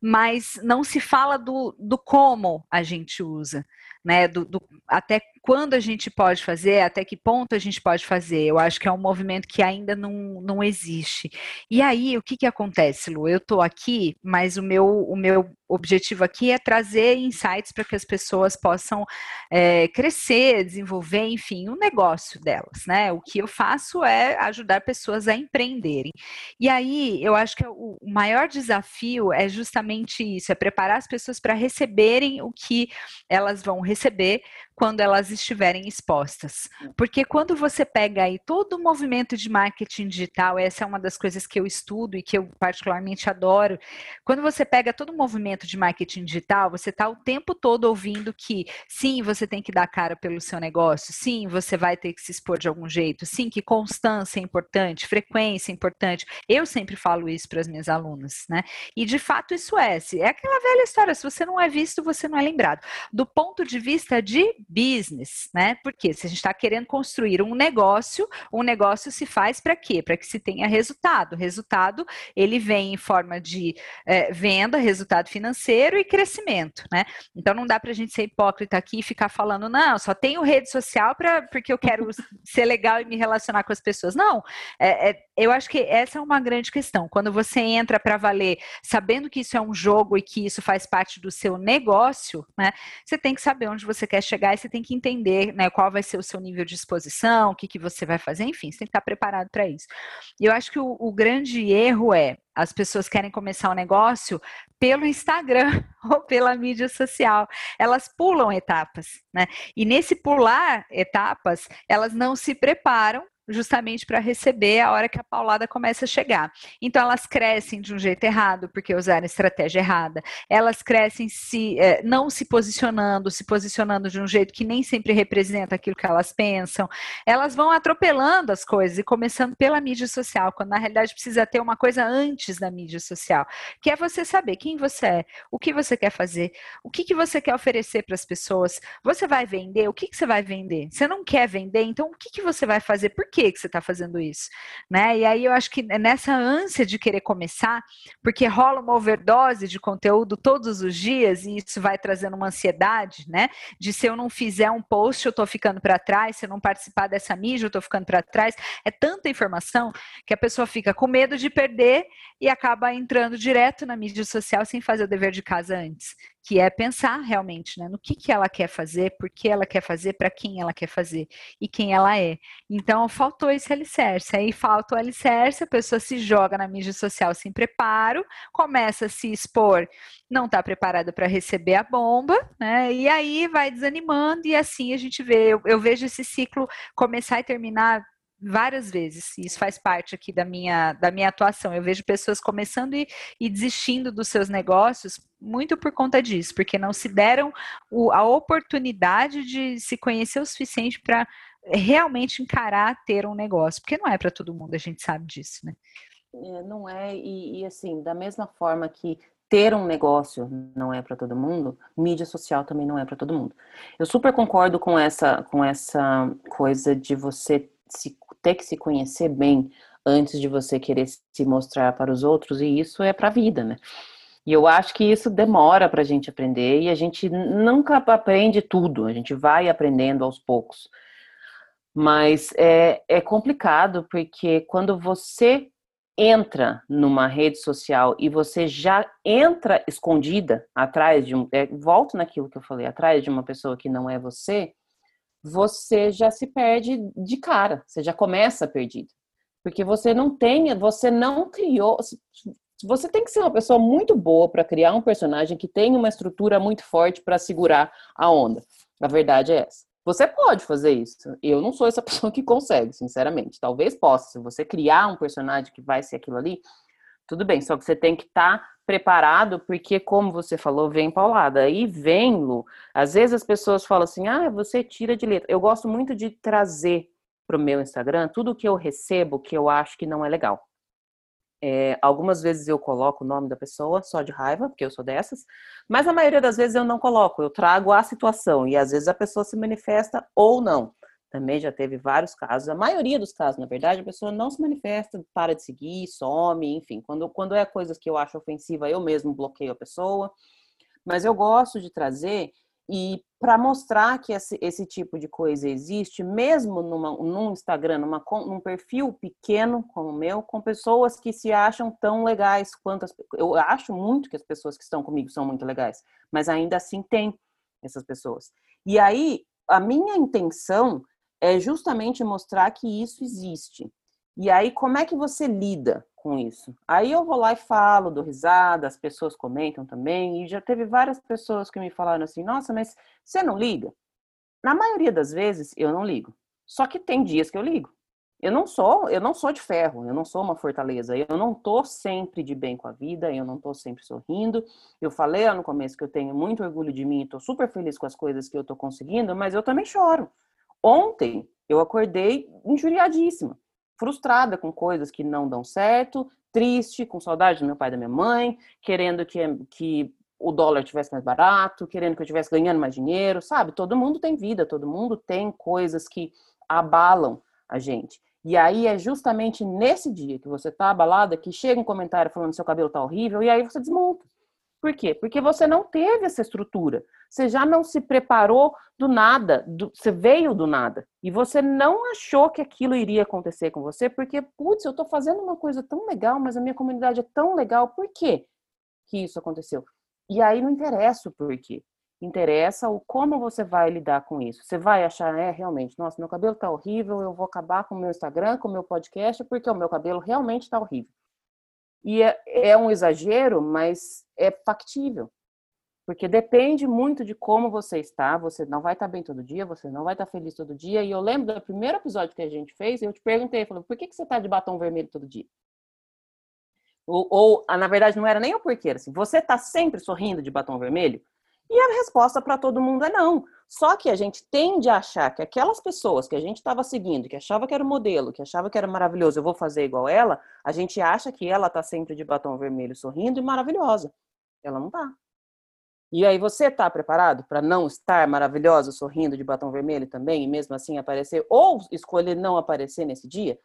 mas não se fala do, do como a gente usa né? Do, do, até quando a gente pode fazer, até que ponto a gente pode fazer. Eu acho que é um movimento que ainda não, não existe. E aí, o que, que acontece, Lu? Eu estou aqui, mas o meu, o meu objetivo aqui é trazer insights para que as pessoas possam é, crescer, desenvolver, enfim, o um negócio delas, né? O que eu faço é ajudar pessoas a empreenderem. E aí, eu acho que o maior desafio é justamente isso, é preparar as pessoas para receberem o que elas vão receber quando elas estiverem expostas. Porque quando você pega aí todo o movimento de marketing digital, essa é uma das coisas que eu estudo e que eu particularmente adoro. Quando você pega todo o movimento de marketing digital, você está o tempo todo ouvindo que sim, você tem que dar cara pelo seu negócio, sim, você vai ter que se expor de algum jeito, sim, que constância é importante, frequência é importante. Eu sempre falo isso para as minhas alunas, né? E de fato isso é, é aquela velha história, se você não é visto, você não é lembrado. Do ponto de vista de business, né? Porque se a gente está querendo construir um negócio, um negócio se faz para quê? Para que se tenha resultado. Resultado ele vem em forma de é, venda, resultado financeiro e crescimento, né? Então não dá para a gente ser hipócrita aqui e ficar falando, não, só tenho rede social para porque eu quero ser legal e me relacionar com as pessoas. Não, é, é, eu acho que essa é uma grande questão. Quando você entra para valer, sabendo que isso é um jogo e que isso faz parte do seu negócio, né? Você tem que saber onde você quer chegar você tem que entender né, qual vai ser o seu nível de exposição, o que, que você vai fazer, enfim, você tem que estar preparado para isso. E eu acho que o, o grande erro é as pessoas querem começar um negócio pelo Instagram ou pela mídia social. Elas pulam etapas, né? E nesse pular etapas, elas não se preparam justamente para receber a hora que a paulada começa a chegar. Então elas crescem de um jeito errado porque usaram estratégia errada. Elas crescem se eh, não se posicionando, se posicionando de um jeito que nem sempre representa aquilo que elas pensam. Elas vão atropelando as coisas e começando pela mídia social, quando na realidade precisa ter uma coisa antes da mídia social, que é você saber quem você é, o que você quer fazer, o que, que você quer oferecer para as pessoas. Você vai vender? O que, que você vai vender? Você não quer vender? Então o que, que você vai fazer? Por que que você está fazendo isso, né? E aí eu acho que nessa ânsia de querer começar, porque rola uma overdose de conteúdo todos os dias e isso vai trazendo uma ansiedade, né? De se eu não fizer um post, eu estou ficando para trás, se eu não participar dessa mídia, eu estou ficando para trás. É tanta informação que a pessoa fica com medo de perder e acaba entrando direto na mídia social sem fazer o dever de casa antes que é pensar realmente né, no que, que ela quer fazer, por que ela quer fazer, para quem ela quer fazer e quem ela é. Então, faltou esse alicerce. Aí falta o alicerce, a pessoa se joga na mídia social sem preparo, começa a se expor, não está preparada para receber a bomba, né? E aí vai desanimando, e assim a gente vê. Eu, eu vejo esse ciclo começar e terminar várias vezes. Isso faz parte aqui da minha, da minha atuação. Eu vejo pessoas começando e, e desistindo dos seus negócios muito por conta disso, porque não se deram o, a oportunidade de se conhecer o suficiente para realmente encarar ter um negócio, porque não é para todo mundo, a gente sabe disso, né? É, não é, e, e assim, da mesma forma que ter um negócio não é para todo mundo, mídia social também não é para todo mundo. Eu super concordo com essa, com essa coisa de você se ter que se conhecer bem antes de você querer se mostrar para os outros, e isso é para a vida, né? E eu acho que isso demora para a gente aprender e a gente nunca aprende tudo, a gente vai aprendendo aos poucos. Mas é, é complicado porque quando você entra numa rede social e você já entra escondida atrás de um. É, volto naquilo que eu falei, atrás de uma pessoa que não é você, você já se perde de cara, você já começa perdido. Porque você não tem, você não criou. Você tem que ser uma pessoa muito boa para criar um personagem que tem uma estrutura muito forte para segurar a onda. A verdade é essa. Você pode fazer isso. Eu não sou essa pessoa que consegue, sinceramente. Talvez possa. Se você criar um personagem que vai ser aquilo ali, tudo bem. Só que você tem que estar tá preparado, porque, como você falou, vem paulada. Aí vem, Lu. Às vezes as pessoas falam assim: ah, você tira de letra. Eu gosto muito de trazer para o meu Instagram tudo que eu recebo que eu acho que não é legal. É, algumas vezes eu coloco o nome da pessoa só de raiva, porque eu sou dessas, mas a maioria das vezes eu não coloco, eu trago a situação e às vezes a pessoa se manifesta ou não. Também já teve vários casos, a maioria dos casos, na verdade, a pessoa não se manifesta, para de seguir, some, enfim. Quando, quando é coisas que eu acho ofensiva, eu mesmo bloqueio a pessoa. Mas eu gosto de trazer e para mostrar que esse, esse, tipo de coisa existe, mesmo numa, num Instagram, numa, num perfil pequeno como o meu, com pessoas que se acham tão legais quanto as, eu acho muito que as pessoas que estão comigo são muito legais, mas ainda assim tem essas pessoas. E aí a minha intenção é justamente mostrar que isso existe. E aí como é que você lida com isso. Aí eu vou lá e falo, dou risada, as pessoas comentam também, e já teve várias pessoas que me falaram assim: nossa, mas você não liga? Na maioria das vezes eu não ligo. Só que tem dias que eu ligo. Eu não sou, eu não sou de ferro, eu não sou uma fortaleza, eu não tô sempre de bem com a vida, eu não tô sempre sorrindo. Eu falei lá no começo que eu tenho muito orgulho de mim, tô super feliz com as coisas que eu tô conseguindo, mas eu também choro. Ontem eu acordei injuriadíssima frustrada com coisas que não dão certo, triste, com saudade do meu pai e da minha mãe, querendo que, que o dólar tivesse mais barato, querendo que eu estivesse ganhando mais dinheiro, sabe? Todo mundo tem vida, todo mundo tem coisas que abalam a gente. E aí é justamente nesse dia que você tá abalada que chega um comentário falando que seu cabelo tá horrível e aí você desmonta. Por quê? Porque você não teve essa estrutura. Você já não se preparou do nada, do, você veio do nada. E você não achou que aquilo iria acontecer com você, porque, putz, eu estou fazendo uma coisa tão legal, mas a minha comunidade é tão legal, por quê que isso aconteceu? E aí não interessa o porquê. Interessa o como você vai lidar com isso. Você vai achar, é, realmente, nossa, meu cabelo tá horrível, eu vou acabar com o meu Instagram, com o meu podcast, porque o meu cabelo realmente tá horrível. E é, é um exagero, mas é factível. Porque depende muito de como você está. Você não vai estar bem todo dia, você não vai estar feliz todo dia. E eu lembro do primeiro episódio que a gente fez, eu te perguntei, falei, por que, que você está de batom vermelho todo dia? Ou, ou, ah, na verdade, não era nem o porquê, assim, você está sempre sorrindo de batom vermelho? E a resposta para todo mundo é não. Só que a gente tende a achar que aquelas pessoas que a gente estava seguindo, que achava que era o modelo, que achava que era maravilhoso, eu vou fazer igual ela, a gente acha que ela está sempre de batom vermelho sorrindo e maravilhosa. Ela não está. E aí você está preparado para não estar maravilhosa sorrindo de batom vermelho também e mesmo assim aparecer ou escolher não aparecer nesse dia?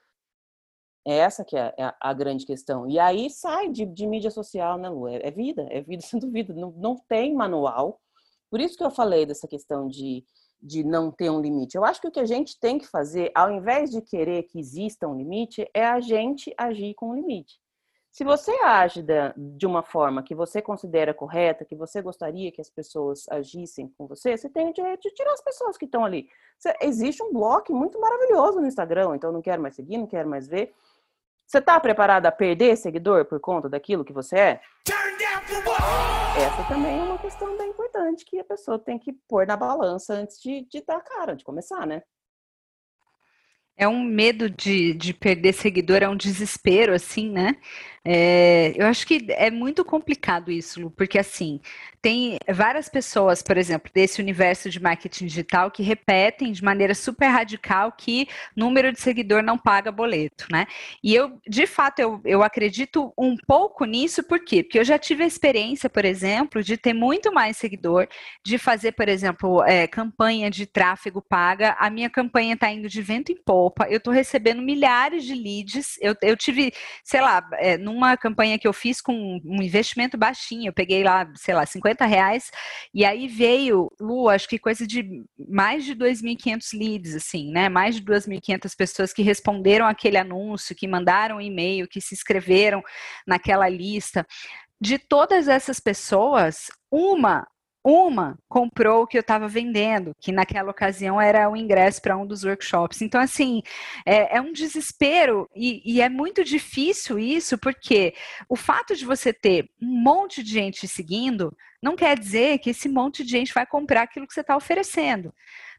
É essa que é a, a grande questão. E aí sai de, de mídia social, né, Lu? É, é, vida, é vida sendo vida. Não, não tem manual. Por isso que eu falei dessa questão de, de não ter um limite. Eu acho que o que a gente tem que fazer, ao invés de querer que exista um limite, é a gente agir com o limite. Se você age de uma forma que você considera correta, que você gostaria que as pessoas agissem com você, você tem o direito de tirar as pessoas que estão ali. Existe um bloco muito maravilhoso no Instagram, então não quero mais seguir, não quero mais ver. Você está preparado a perder seguidor por conta daquilo que você é? Essa também é uma questão bem importante que a pessoa tem que pôr na balança antes de, de dar cara, de começar, né? É um medo de, de perder seguidor, é um desespero, assim, né? É, eu acho que é muito complicado isso, Lu, porque assim, tem várias pessoas, por exemplo, desse universo de marketing digital que repetem de maneira super radical que número de seguidor não paga boleto, né? E eu, de fato, eu, eu acredito um pouco nisso, por quê? Porque eu já tive a experiência, por exemplo, de ter muito mais seguidor, de fazer, por exemplo, é, campanha de tráfego paga, a minha campanha está indo de vento em popa, eu estou recebendo milhares de leads, eu, eu tive, sei lá, é, no numa campanha que eu fiz com um investimento baixinho, eu peguei lá, sei lá, 50 reais, e aí veio, Lu, acho que coisa de mais de 2.500 leads, assim, né? Mais de 2.500 pessoas que responderam aquele anúncio, que mandaram um e-mail, que se inscreveram naquela lista. De todas essas pessoas, uma Uma comprou o que eu estava vendendo, que naquela ocasião era o ingresso para um dos workshops. Então, assim, é, é um desespero e, e, é muito difícil isso, porque o fato de você ter um monte de gente seguindo não quer dizer que esse monte de gente vai comprar aquilo que você está oferecendo.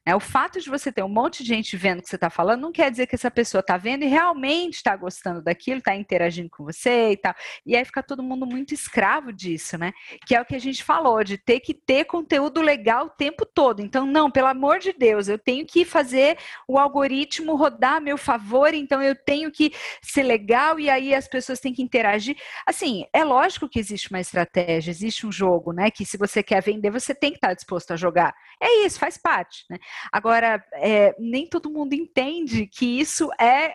É, o fato de você ter um monte de gente vendo o que você está falando não quer dizer que essa pessoa está vendo e realmente está gostando daquilo, está interagindo com você e tal. E aí fica todo mundo muito escravo disso, né? Que é o que a gente falou, de ter que ter conteúdo legal o tempo todo. Então, não, pelo amor de Deus, eu tenho que fazer o algoritmo rodar a meu favor, então eu tenho que ser legal e aí as pessoas têm que interagir. Assim, é lógico que existe uma estratégia, existe um jogo, né? Que se você quer vender, você tem que estar disposto a jogar. É isso, faz parte, né? Agora, é, nem todo mundo entende que isso é,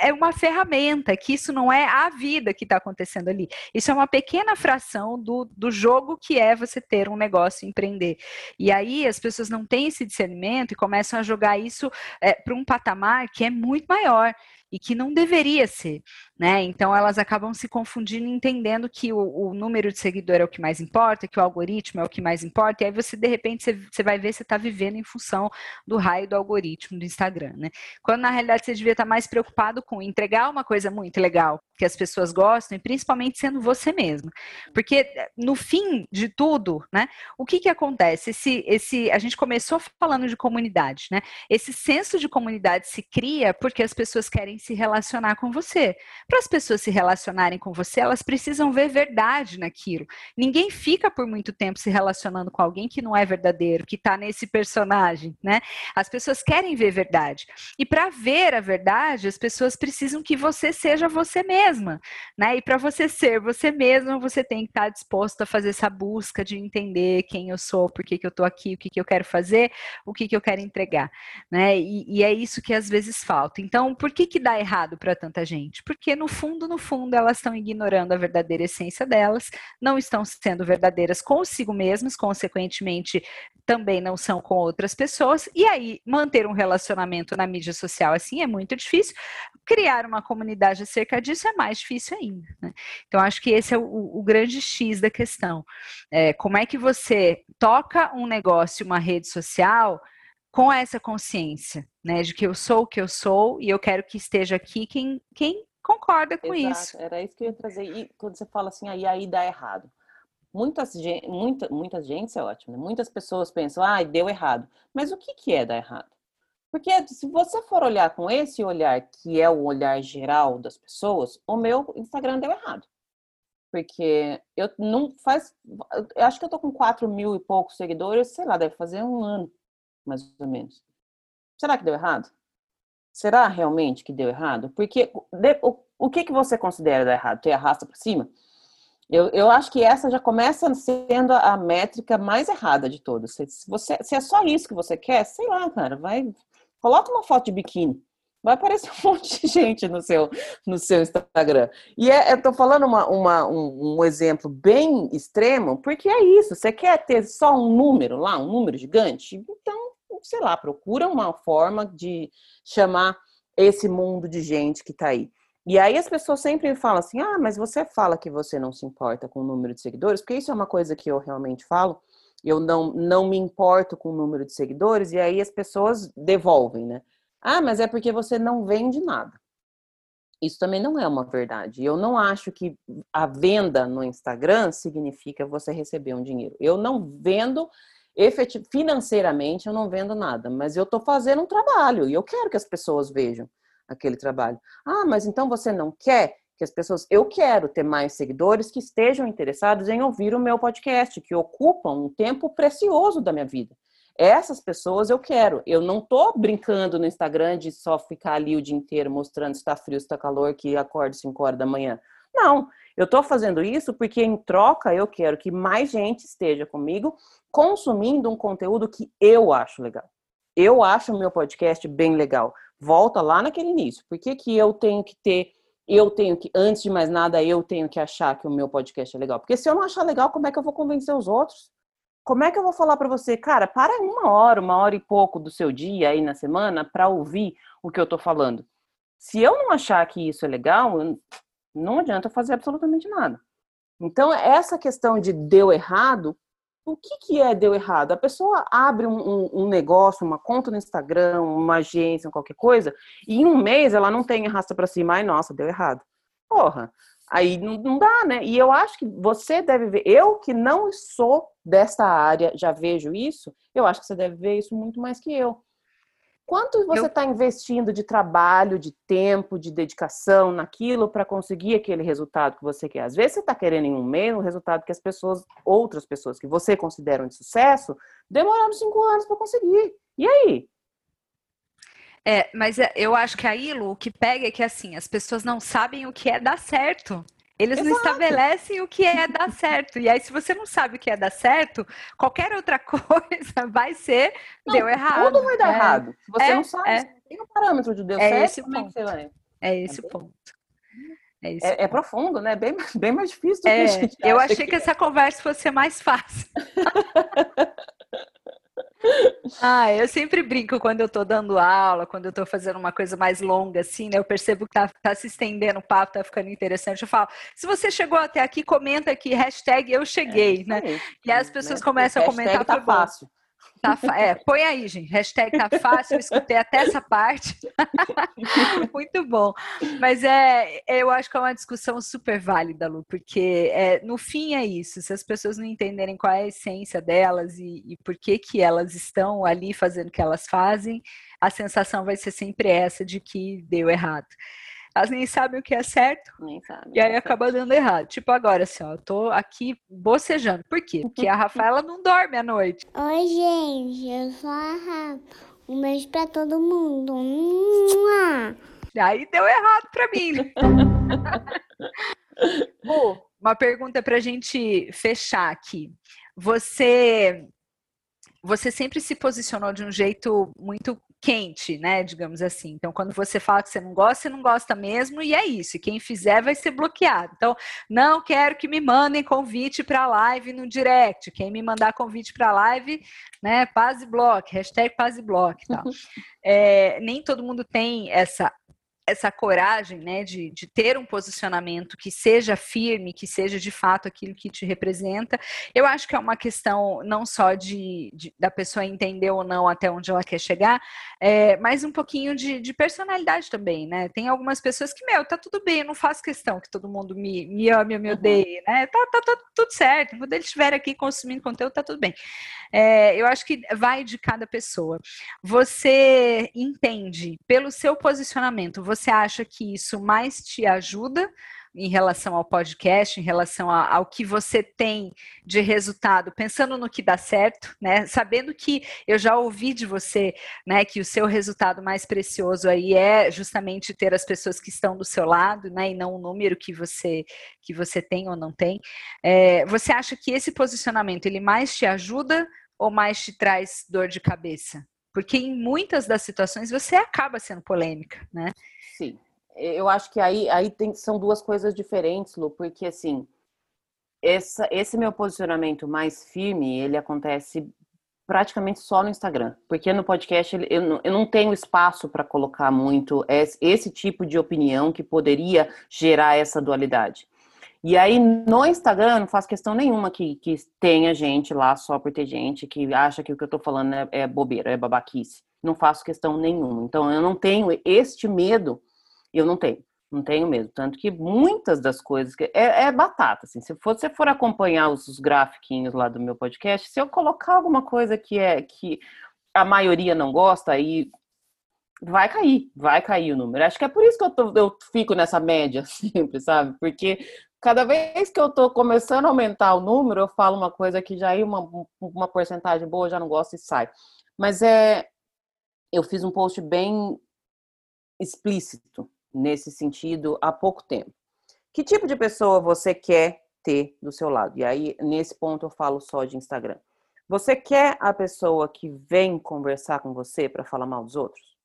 é uma ferramenta, que isso não é a vida que está acontecendo ali. Isso é uma pequena fração do, do jogo que é você ter um negócio e empreender. E aí as pessoas não têm esse discernimento e começam a jogar isso é, para um patamar que é muito maior e que não deveria ser, né? Então elas acabam se confundindo, entendendo que o, o, número de seguidor é o que mais importa, que o algoritmo é o que mais importa, e aí você de repente você, você vai ver se está vivendo em função do raio do algoritmo do Instagram, né? Quando na realidade você devia estar tá mais preocupado com entregar uma coisa muito legal que as pessoas gostam, e principalmente sendo você mesmo, porque no fim de tudo, né? O que que acontece? Esse, esse, a gente começou falando de comunidade, né? Esse senso de comunidade se cria porque as pessoas querem se relacionar com você. Para as pessoas se relacionarem com você, elas precisam ver verdade naquilo. Ninguém fica por muito tempo se relacionando com alguém que não é verdadeiro, que está nesse personagem, né? As pessoas querem ver verdade. E para ver a verdade, as pessoas precisam que você seja você mesma, né? E para você ser você mesma, você tem que estar tá disposto a fazer essa busca de entender quem eu sou, por que, que eu estou aqui, o que, que eu quero fazer, o que, que eu quero entregar, né? E, e é isso que às vezes falta. Então, por que que dá errado para tanta gente? Porque no fundo, no fundo, elas estão ignorando a verdadeira essência delas, não estão sendo verdadeiras consigo mesmas, consequentemente, também não são com outras pessoas, e aí manter um relacionamento na mídia social assim é muito difícil, criar uma comunidade acerca disso é mais difícil ainda. Né? Então, acho que esse é o, o grande X da questão. É, como é que você toca um negócio, uma rede social com essa consciência, né, de que eu sou o que eu sou e eu quero que esteja aqui quem, quem concorda com Exato, isso. Era isso que eu ia trazer. E quando você fala assim, aí, aí dá errado. Muitas, muita, muitas gente, é ótimo, né? Muitas pessoas pensam, ah, deu errado. Mas o que, que é dar errado? Porque se você for olhar com esse olhar, que é o olhar geral das pessoas, o meu Instagram deu errado. Porque eu não faz. Eu acho que eu tô com 4 mil e poucos seguidores, sei lá, deve fazer um ano mais ou menos. Será que deu errado? Será realmente que deu errado? Porque o, o que, que você considera dar errado? Ter arrasta para cima? Eu, eu acho que essa já começa sendo a métrica mais errada de todas. Se, você, se é só isso que você quer, sei lá, cara, vai. Coloca uma foto de biquíni. Vai aparecer um monte de gente no seu, no seu Instagram. E é, eu tô falando uma, uma, um, um exemplo bem extremo, porque é isso. Você quer ter só um número lá, um número gigante? Então, sei lá, procura uma forma de chamar esse mundo de gente que está aí. E aí as pessoas sempre falam assim: ah, mas você fala que você não se importa com o número de seguidores, porque isso é uma coisa que eu realmente falo. Eu não, não me importo com o número de seguidores, e aí as pessoas devolvem, né? Ah, mas é porque você não vende nada. Isso também não é uma verdade. Eu não acho que a venda no Instagram significa você receber um dinheiro. Eu não vendo efetiv... financeiramente eu não vendo nada, mas eu estou fazendo um trabalho e eu quero que as pessoas vejam aquele trabalho. Ah, mas então você não quer que as pessoas. Eu quero ter mais seguidores que estejam interessados em ouvir o meu podcast, que ocupam um tempo precioso da minha vida. Essas pessoas eu quero. Eu não tô brincando no Instagram de só ficar ali o dia inteiro mostrando se está frio, se está calor, que acordo 5 horas da manhã. Não, eu estou fazendo isso porque em troca eu quero que mais gente esteja comigo consumindo um conteúdo que eu acho legal. Eu acho o meu podcast bem legal. Volta lá naquele início. Por que, que eu tenho que ter, eu tenho que, antes de mais nada, eu tenho que achar que o meu podcast é legal? Porque se eu não achar legal, como é que eu vou convencer os outros? Como é que eu vou falar para você, cara, para uma hora, uma hora e pouco do seu dia aí na semana para ouvir o que eu tô falando? Se eu não achar que isso é legal, não adianta fazer absolutamente nada. Então, essa questão de deu errado, o que, que é deu errado? A pessoa abre um, um, um, negócio, uma conta no Instagram, uma agência, qualquer coisa, e em um mês ela não tem arrasta para cima, ai, nossa, deu errado. Porra, aí não, não dá, né? E eu acho que você deve ver, eu que não sou desta área, já vejo isso, eu acho que você deve ver isso muito mais que eu. Quanto você está eu... investindo de trabalho, de tempo, de dedicação naquilo para conseguir aquele resultado que você quer? Às vezes você está querendo em um mês um resultado que as pessoas, outras pessoas que você considera de sucesso, demoraram cinco anos para conseguir. E aí? É, mas é, eu acho que aí, Lu, o que pega é que assim, as pessoas não sabem o que é dar certo. Eles Exato. não estabelecem o que é dar certo. E aí, se você não sabe o que é dar certo, qualquer outra coisa vai ser não, deu errado. Tudo vai dar é. errado. Se você é, não sabe, é. tem um parâmetro de deu é certo, esse como ponto. é? É esse ponto. É, é, é, profundo, né? Bem, bem mais difícil do é, que a gente Eu achei que, que essa conversa fosse mais fácil. Ah, eu sempre brinco quando eu tô dando aula, quando eu tô fazendo uma coisa mais longa, assim, né? Eu percebo que tá, tá se estendendo o papo, tá ficando interessante. Eu falo, se você chegou até aqui, comenta aqui, hashtag eu cheguei, é, né? E aí as pessoas né? começam a comentar. Tá fácil. Tá, é, põe aí, gente. Hashtag tá fácil, eu escutei até essa parte. Muito bom. Mas é, eu acho que é uma discussão super válida, Lu, porque é, no fim é isso. Se as pessoas não entenderem qual é a essência delas e, e por que, que elas estão ali fazendo o que elas fazem, a sensação vai ser sempre essa de que deu errado elas nem sabem o que é certo. Nem sabem. E aí acaba dando errado. Tipo agora, assim, ó, eu tô aqui bocejando. Por quê? Porque a Rafaela não dorme à noite. Oi, gente, eu sou a Rafa. Um beijo pra todo mundo. Aí deu errado pra mim. Né? uma pergunta pra gente fechar aqui. Você você sempre se posicionou de um jeito muito quente, né? Digamos assim. Então, quando você fala que você não gosta, você não gosta mesmo, e é isso. E quem fizer vai ser bloqueado. Então, não quero que me mandem convite para live no direct. Quem me mandar convite para live, né? Paz e block, hashtag paz e block. Tal. É, nem todo mundo tem essa essa coragem, né, de, de ter um posicionamento que seja firme, que seja de fato aquilo que te representa, eu acho que é uma questão não só de, de da pessoa entender ou não até onde ela quer chegar, é, mas um pouquinho de, de, personalidade também, né? Tem algumas pessoas que, meu, tá tudo bem, eu não faço questão que todo mundo me, me ame ou me uhum. odeie, né? Tá, tá, tá tudo certo, quando eles estiver aqui consumindo conteúdo, tá tudo bem. É, eu acho que vai de cada pessoa. Você entende, pelo seu posicionamento, você você acha que isso mais te ajuda em relação ao podcast, em relação a, ao que você tem de resultado, pensando no que dá certo, né? Sabendo que eu já ouvi de você, né, que o seu resultado mais precioso aí é justamente ter as pessoas que estão do seu lado, né, e não o número que você que você tem ou não tem. É, você acha que esse posicionamento ele mais te ajuda ou mais te traz dor de cabeça? Porque em muitas das situações você acaba sendo polêmica, né? Sim. Eu acho que aí, aí tem, são duas coisas diferentes, Lu, porque assim, essa, esse meu posicionamento mais firme, ele acontece praticamente só no Instagram, porque no podcast eu não, eu não tenho espaço para colocar muito esse, esse tipo de opinião que poderia gerar essa dualidade. E aí, no Instagram, não faço questão nenhuma que, que tenha gente lá só por ter gente que acha que o que eu tô falando é, é bobeira, é babaquice. Não faço questão nenhuma. Então, eu não tenho este medo, eu não tenho. Não tenho mesmo. Tanto que muitas das coisas. Que, é, é batata, assim. Se você for acompanhar os, os grafiquinhos lá do meu podcast, se eu colocar alguma coisa que é que a maioria não gosta, aí vai cair, vai cair o número. Acho que é por isso que eu, tô, eu fico nessa média sempre, sabe? Porque cada vez que eu estou começando a aumentar o número, eu falo uma coisa que já é uma, uma porcentagem boa, já não gosto e sai. Mas é, eu fiz um post bem explícito nesse sentido há pouco tempo. Que tipo de pessoa você quer ter do seu lado? E aí, nesse ponto, eu falo só de Instagram. Você quer a pessoa que vem conversar com você para falar mal dos outros?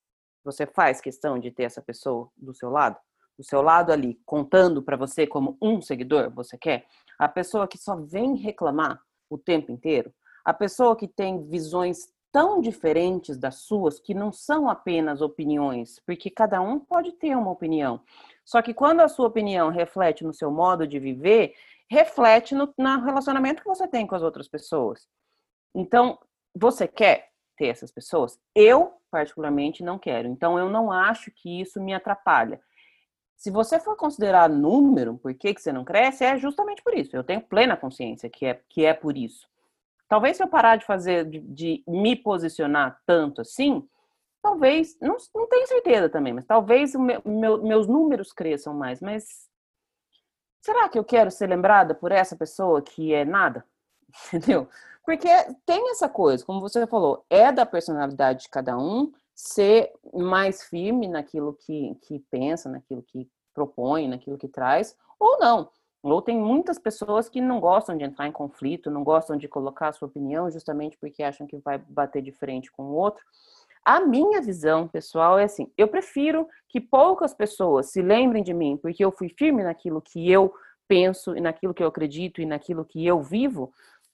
Você faz questão de ter essa pessoa do seu lado? Do seu lado ali, contando para você como um seguidor, você quer? A pessoa que só vem reclamar o tempo inteiro? A pessoa que tem visões tão diferentes das suas que não são apenas opiniões, porque cada um pode ter uma opinião. Só que quando a sua opinião reflete no seu modo de viver, reflete no, no relacionamento que você tem com as outras pessoas. Então, você quer ter essas pessoas? Eu, particularmente, não quero. Então, eu não acho que isso me atrapalha. Se você for considerar número, por que, que você não cresce, é justamente por isso. Eu tenho plena consciência que é, que é por isso. Talvez se eu parar de fazer, de, de me posicionar tanto assim, talvez, não, não tenho certeza também, mas talvez meu, meu, meus números cresçam mais. Mas será que eu quero ser lembrada por essa pessoa que é nada? Entendeu? Porque tem essa coisa, como você falou, é da personalidade de cada um, ser mais firme naquilo que, que pensa, naquilo que propõe, naquilo que traz, ou não. Ou tem muitas pessoas que não gostam de entrar em conflito, não gostam de colocar a sua opinião justamente porque acham que vai bater de frente com o outro. A minha visão pessoal é assim: eu prefiro que poucas pessoas se lembrem de mim porque eu fui firme naquilo que eu penso e naquilo que eu acredito e naquilo que eu vivo,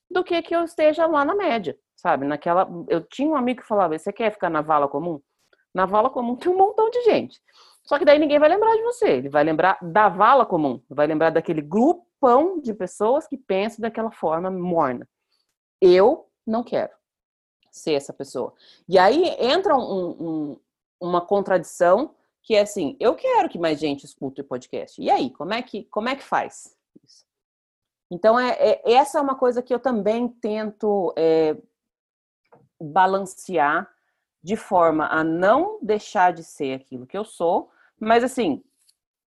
do que que eu esteja lá na média sabe? Naquela, eu tinha um amigo que falava: "Você quer ficar na vala comum?" Na vala comum tem um montão de gente. Só que daí ninguém vai lembrar de você, ele vai lembrar da vala comum, vai lembrar daquele grupão de pessoas que pensam daquela forma morna. Eu não quero ser essa pessoa. E aí entra um, um, uma contradição que é assim, eu quero que mais gente escute o podcast. E aí, como é que, como é que faz? Então, é, é, essa é uma coisa que eu também tento é, balancear de forma a não deixar de ser aquilo que eu sou, mas assim,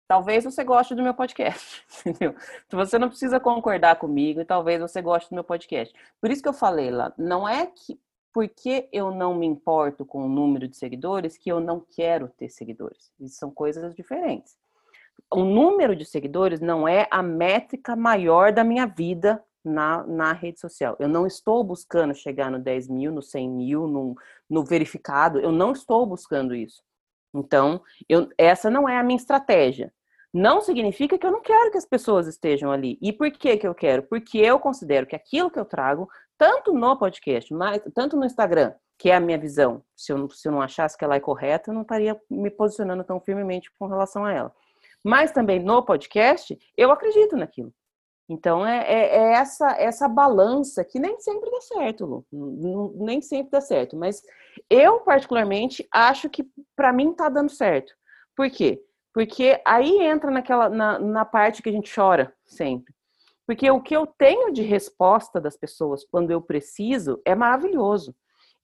talvez você goste do meu podcast, entendeu? Então você não precisa concordar comigo e talvez você goste do meu podcast. Por isso que eu falei lá, não é que porque eu não me importo com o número de seguidores que eu não quero ter seguidores. Isso são coisas diferentes. O número de seguidores não é a métrica maior da minha vida na, na rede social. Eu não estou buscando chegar no 10 mil, no 100 mil, no, no verificado. Eu não estou buscando isso. Então, eu, essa não é a minha estratégia. Não significa que eu não quero que as pessoas estejam ali. E por que, que eu quero? Porque eu considero que aquilo que eu trago, tanto no podcast, mas, tanto no Instagram, que é a minha visão, se eu, se eu não achasse que ela é correta, eu não estaria me posicionando tão firmemente com relação a ela. Mas também no podcast, eu acredito naquilo. Então é, é, é, essa essa balança que nem sempre dá certo, Lu. nem sempre dá certo. Mas eu particularmente acho que para mim tá dando certo. Por quê? Porque aí entra naquela na, na parte que a gente chora sempre. Porque o que eu tenho de resposta das pessoas quando eu preciso é maravilhoso.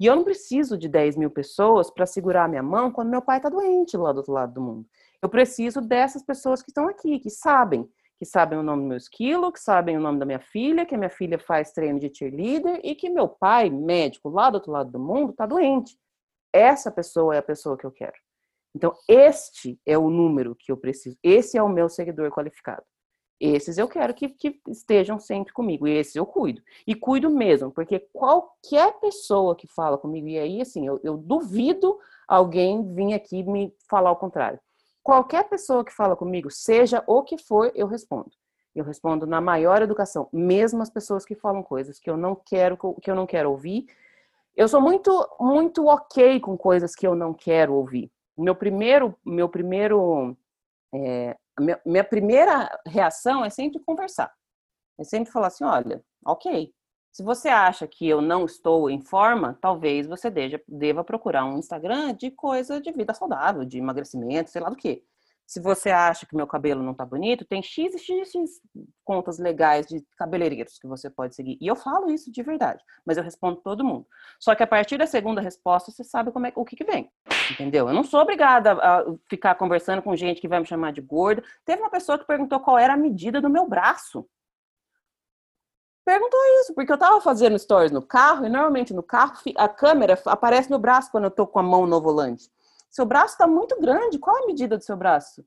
E eu não preciso de 10 mil pessoas para segurar a minha mão quando meu pai está doente lá do outro lado do mundo. Eu preciso dessas pessoas que estão aqui, que sabem que sabem o nome do meu esquilo, que sabem o nome da minha filha, que a minha filha faz treino de cheerleader e que meu pai, médico, lá do outro lado do mundo, está doente. Essa pessoa é a pessoa que eu quero. Então, este é o número que eu preciso. Esse é o meu seguidor qualificado. Esses eu quero que, que estejam sempre comigo. E esses eu cuido. E cuido mesmo, porque qualquer pessoa que fala comigo, e aí, assim, eu, eu duvido alguém vir aqui me falar o contrário. Qualquer pessoa que fala comigo, seja o que for, eu respondo. Eu respondo na maior educação, mesmo as pessoas que falam coisas que eu não quero que eu não quero ouvir. Eu sou muito muito ok com coisas que eu não quero ouvir. Meu primeiro meu primeiro é, minha, minha primeira reação é sempre conversar. É sempre falar assim, olha, ok, se você acha que eu não estou em forma, talvez você deja, deva procurar um Instagram de coisa de vida saudável, de emagrecimento, sei lá do que. Se você acha que meu cabelo não tá bonito, tem x e x, x contas legais de cabeleireiros que você pode seguir. E eu falo isso de verdade, mas eu respondo todo mundo. Só que a partir da segunda resposta, você sabe como é, o que, que vem. Entendeu? Eu não sou obrigada a ficar conversando com gente que vai me chamar de gorda. Teve uma pessoa que perguntou qual era a medida do meu braço perguntou isso, porque eu tava fazendo stories no carro e normalmente no carro a câmera aparece no braço quando eu tô com a mão no volante. Seu braço tá muito grande, qual a medida do seu braço?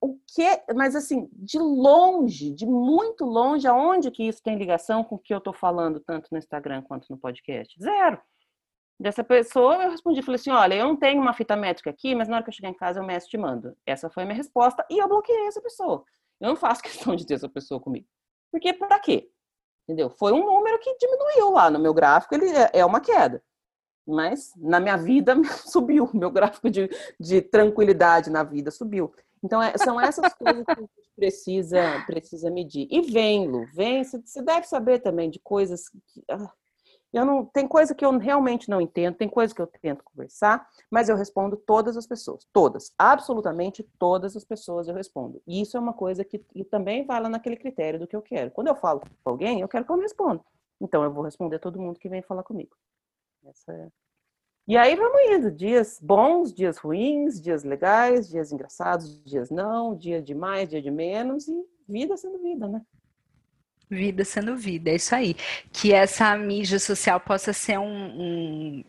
O que, mas assim, de longe, de muito longe, aonde que isso tem ligação com o que eu tô falando tanto no Instagram quanto no podcast? Zero. Dessa pessoa eu respondi, falei assim, olha, eu não tenho uma fita métrica aqui, mas na hora que eu chegar em casa eu meço te mando. Essa foi a minha resposta e eu bloqueei essa pessoa. Eu não faço questão de ter essa pessoa comigo. Porque para quê? Entendeu? Foi um número que diminuiu lá no meu gráfico, ele é, é uma queda. Mas na minha vida subiu, meu gráfico de, de tranquilidade na vida subiu. Então, é, são essas coisas que a gente precisa, precisa medir. E vem, Lu, vem. Você deve saber também de coisas que. Ah, eu não, tem coisa que eu realmente não entendo, tem coisa que eu tento conversar, mas eu respondo todas as pessoas, todas, absolutamente todas as pessoas eu respondo. E isso é uma coisa que também vai lá naquele critério do que eu quero. Quando eu falo com alguém, eu quero que eu me responda. Então eu vou responder todo mundo que vem falar comigo. É... E aí vamos indo, dias bons, dias ruins, dias legais, dias engraçados, dias não, dia de mais, dia de menos e vida sendo vida, né? Vida sendo vida, é isso aí. Que essa mídia social possa ser um, um,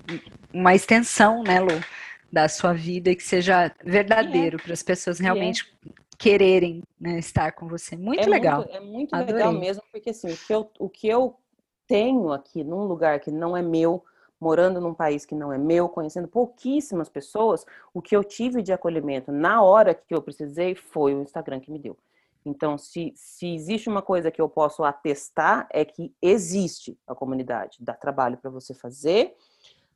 uma extensão, né, Lu, da sua vida e que seja verdadeiro é. para as pessoas realmente é. quererem né, estar com você. Muito é legal. Muito, é muito Adorei. legal mesmo, porque assim, o que, eu, o que eu tenho aqui num lugar que não é meu, morando num país que não é meu, conhecendo pouquíssimas pessoas, o que eu tive de acolhimento na hora que eu precisei foi o Instagram que me deu. Então, se, se existe uma coisa que eu posso atestar, é que existe a comunidade. Dá trabalho para você fazer,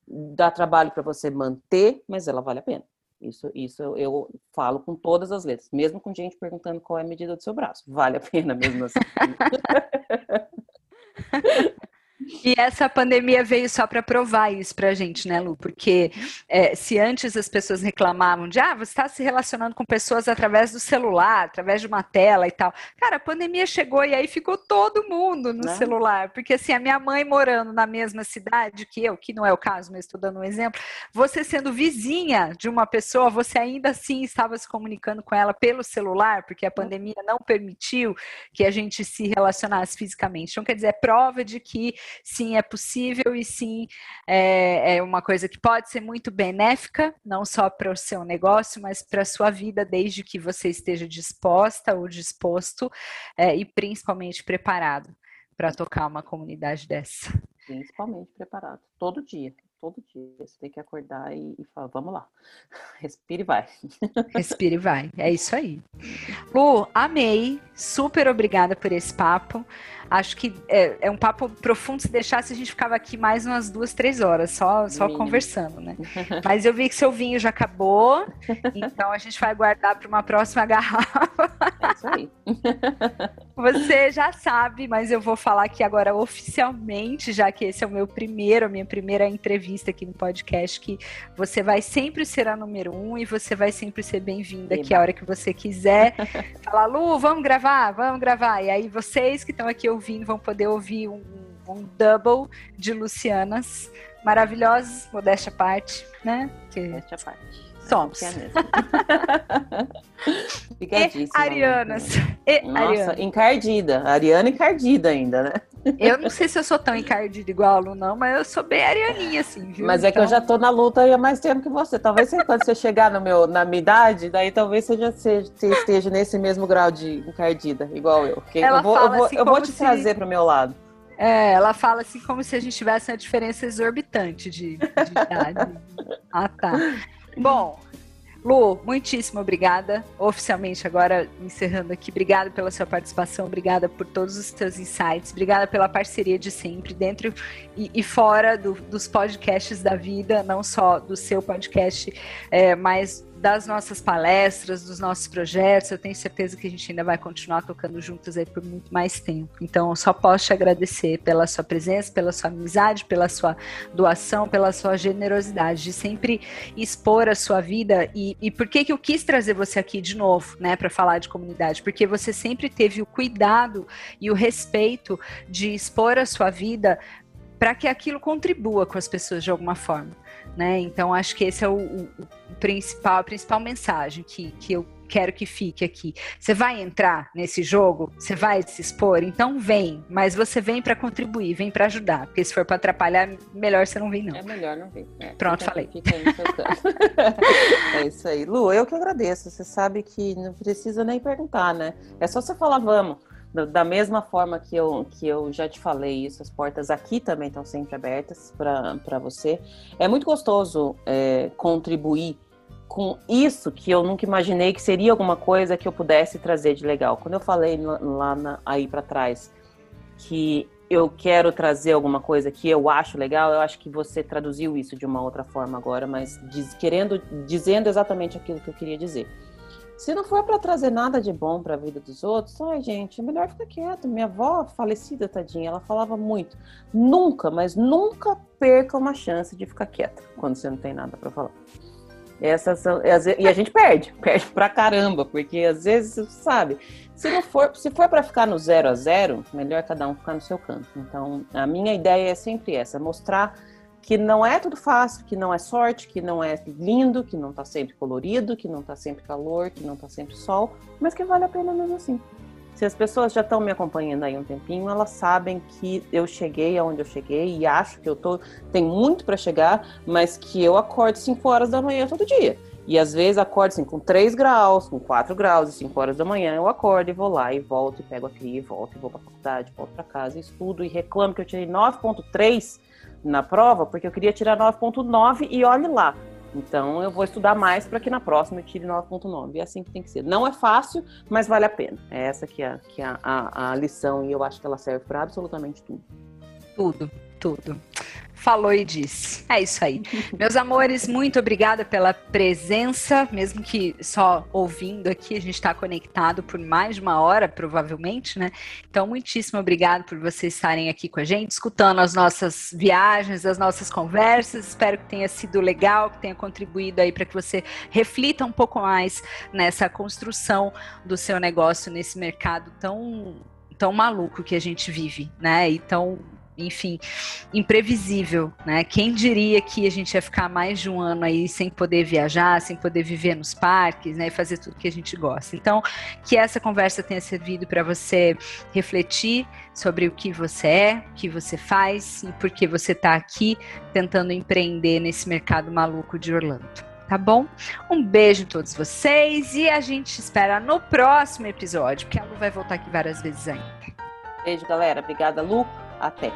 dá trabalho para você manter, mas ela vale a pena. Isso, isso eu falo com todas as letras, mesmo com gente perguntando qual é a medida do seu braço. Vale a pena mesmo assim. E essa pandemia veio só para provar isso para a gente, né, Lu? Porque é, se antes as pessoas reclamavam de, ah, você está se relacionando com pessoas através do celular, através de uma tela e tal. Cara, a pandemia chegou e aí ficou todo mundo no né? celular. Porque assim, a minha mãe morando na mesma cidade que eu, que não é o caso, mas estou dando um exemplo, você sendo vizinha de uma pessoa, você ainda assim estava se comunicando com ela pelo celular, porque a pandemia não permitiu que a gente se relacionasse fisicamente. Então, quer dizer, é prova de que sim é possível e sim é, é uma coisa que pode ser muito benéfica, não só para o seu negócio, mas para a sua vida, desde que você esteja disposta ou disposto é, e principalmente preparado para tocar uma comunidade dessa. Principalmente preparado, todo dia todo dia. Você tem que acordar e, e falar, vamos lá, respire e vai. Respire e vai, é isso aí. Lu, amei, super obrigada por esse papo. Acho que é, é, um papo profundo. Se deixasse, a gente ficava aqui mais umas duas, três horas, só, só conversando, né? Mas eu vi que seu vinho já acabou, então a gente vai guardar para uma próxima garrafa. É isso aí. Você já sabe, mas eu vou falar aqui agora oficialmente, já que esse é o meu primeiro, a minha primeira entrevista aqui no podcast, que você vai sempre ser a número um e você vai sempre ser bem-vinda aqui a hora que você quiser. Falar, Lu, vamos gravar, vamos gravar. E aí vocês que estão aqui ouvindo vão poder ouvir um, um double de Lucianas maravilhosas, modéstia à parte, né? Que... Modéstia à parte. Somos. É e Arianas. E Nossa, Ariana. encardida. Ariana encardida ainda, né? Eu não sei se eu sou tão encardida igual a Lu, não, mas eu sou bem arianinha, assim, viu? Mas é então... que eu então já tô na luta há mais tempo que você. Talvez quando você chegar no meu, na minha idade, daí talvez você já seja, você esteja nesse mesmo grau de encardida, igual eu. Ela eu vou, fala eu vou, assim eu vou te se... trazer pro meu lado. É, ela fala assim como se a gente tivesse uma diferença exorbitante de, de idade. ah, tá. Bom, Lu, muitíssimo obrigada. Oficialmente, agora encerrando aqui, obrigada pela sua participação, obrigada por todos os seus insights, obrigada pela parceria de sempre, dentro e, e fora do, dos podcasts da vida, não só do seu podcast, é, mas das nossas palestras, dos nossos projetos. Eu tenho certeza que a gente ainda vai continuar tocando juntos aí por muito mais tempo. Então, eu só posso te agradecer pela sua presença, pela sua amizade, pela sua doação, pela sua generosidade de sempre expor a sua vida. E, e por que, que eu quis trazer você aqui de novo, né, para falar de comunidade? Porque você sempre teve o cuidado e o respeito de expor a sua vida para que aquilo contribua com as pessoas de alguma forma. Né? Então, acho que esse é o, o, o, principal, a principal mensagem que, que eu quero que fique aqui. Você vai entrar nesse jogo? Você vai se expor? Então vem, mas você vem para contribuir, vem para ajudar, porque se for para atrapalhar, melhor você não vir não. É melhor não vir. É, Pronto, fica, falei. Fica aí é isso aí. Lu, eu que agradeço. Você sabe que não precisa nem perguntar, né? É só você falar, vamos da mesma forma que eu, que eu já te falei isso, as portas aqui também estão sempre abertas para você. É muito gostoso é, contribuir com isso que eu nunca imaginei que seria alguma coisa que eu pudesse trazer de legal. Quando eu falei lá na, aí para trás que eu quero trazer alguma coisa que eu acho legal, eu acho que você traduziu isso de uma outra forma agora, mas diz, querendo, dizendo exatamente aquilo que eu queria dizer Se não for para trazer nada de bom para a vida dos outros, ai, gente, é melhor ficar quieto. Minha avó, falecida, tadinha, ela falava muito: nunca, mas nunca perca uma chance de ficar quieta quando você não tem nada para falar. Essas são, e a gente perde, perde pra caramba, porque às vezes, sabe, se não for, se for para ficar no zero a zero, melhor cada um ficar no seu canto. Então, a minha ideia é sempre essa, mostrar que não é tudo fácil, que não é sorte, que não é lindo, que não tá sempre colorido, que não tá sempre calor, que não tá sempre sol, mas que vale a pena mesmo assim. Se as pessoas já estão me acompanhando aí um tempinho, elas sabem que eu cheguei aonde eu cheguei e acho que eu tô tem muito para chegar, mas que eu acordo 5 horas da manhã todo dia. E às vezes acordo assim com 3 graus, com 4 graus, e 5 horas da manhã eu acordo e vou lá e volto e pego aqui, e volto e vou para faculdade, volto para casa, estudo e reclamo que eu tirei 9.3 na prova, porque eu queria tirar 9.9 e olhe lá. Então eu vou estudar mais para que na próxima eu tire 9.9. É assim que tem que ser. Não é fácil, mas vale a pena. É essa que é, que é a, a, a lição e eu acho que ela serve para absolutamente tudo. Tudo, tudo falou e disse. É isso aí. Meus amores, muito obrigada pela presença, mesmo que só ouvindo aqui, a gente está conectado por mais de uma hora, provavelmente, né? Então, muitíssimo obrigado por vocês estarem aqui com a gente, escutando as nossas viagens, as nossas conversas. Espero que tenha sido legal, que tenha contribuído aí para que você reflita um pouco mais nessa construção do seu negócio nesse mercado tão tão maluco que a gente vive, né? E tão enfim, imprevisível, né? Quem diria que a gente ia ficar mais de um ano aí sem poder viajar, sem poder viver nos parques, né? E fazer tudo que a gente gosta. Então, que essa conversa tenha servido para você refletir sobre o que você é, o que você faz e por que você está aqui tentando empreender nesse mercado maluco de Orlando tá bom? Um beijo a todos vocês e a gente espera no próximo episódio, porque a Lu vai voltar aqui várias vezes ainda. Beijo, galera. Obrigada, Lu. Até.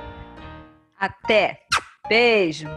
Até. Beijo.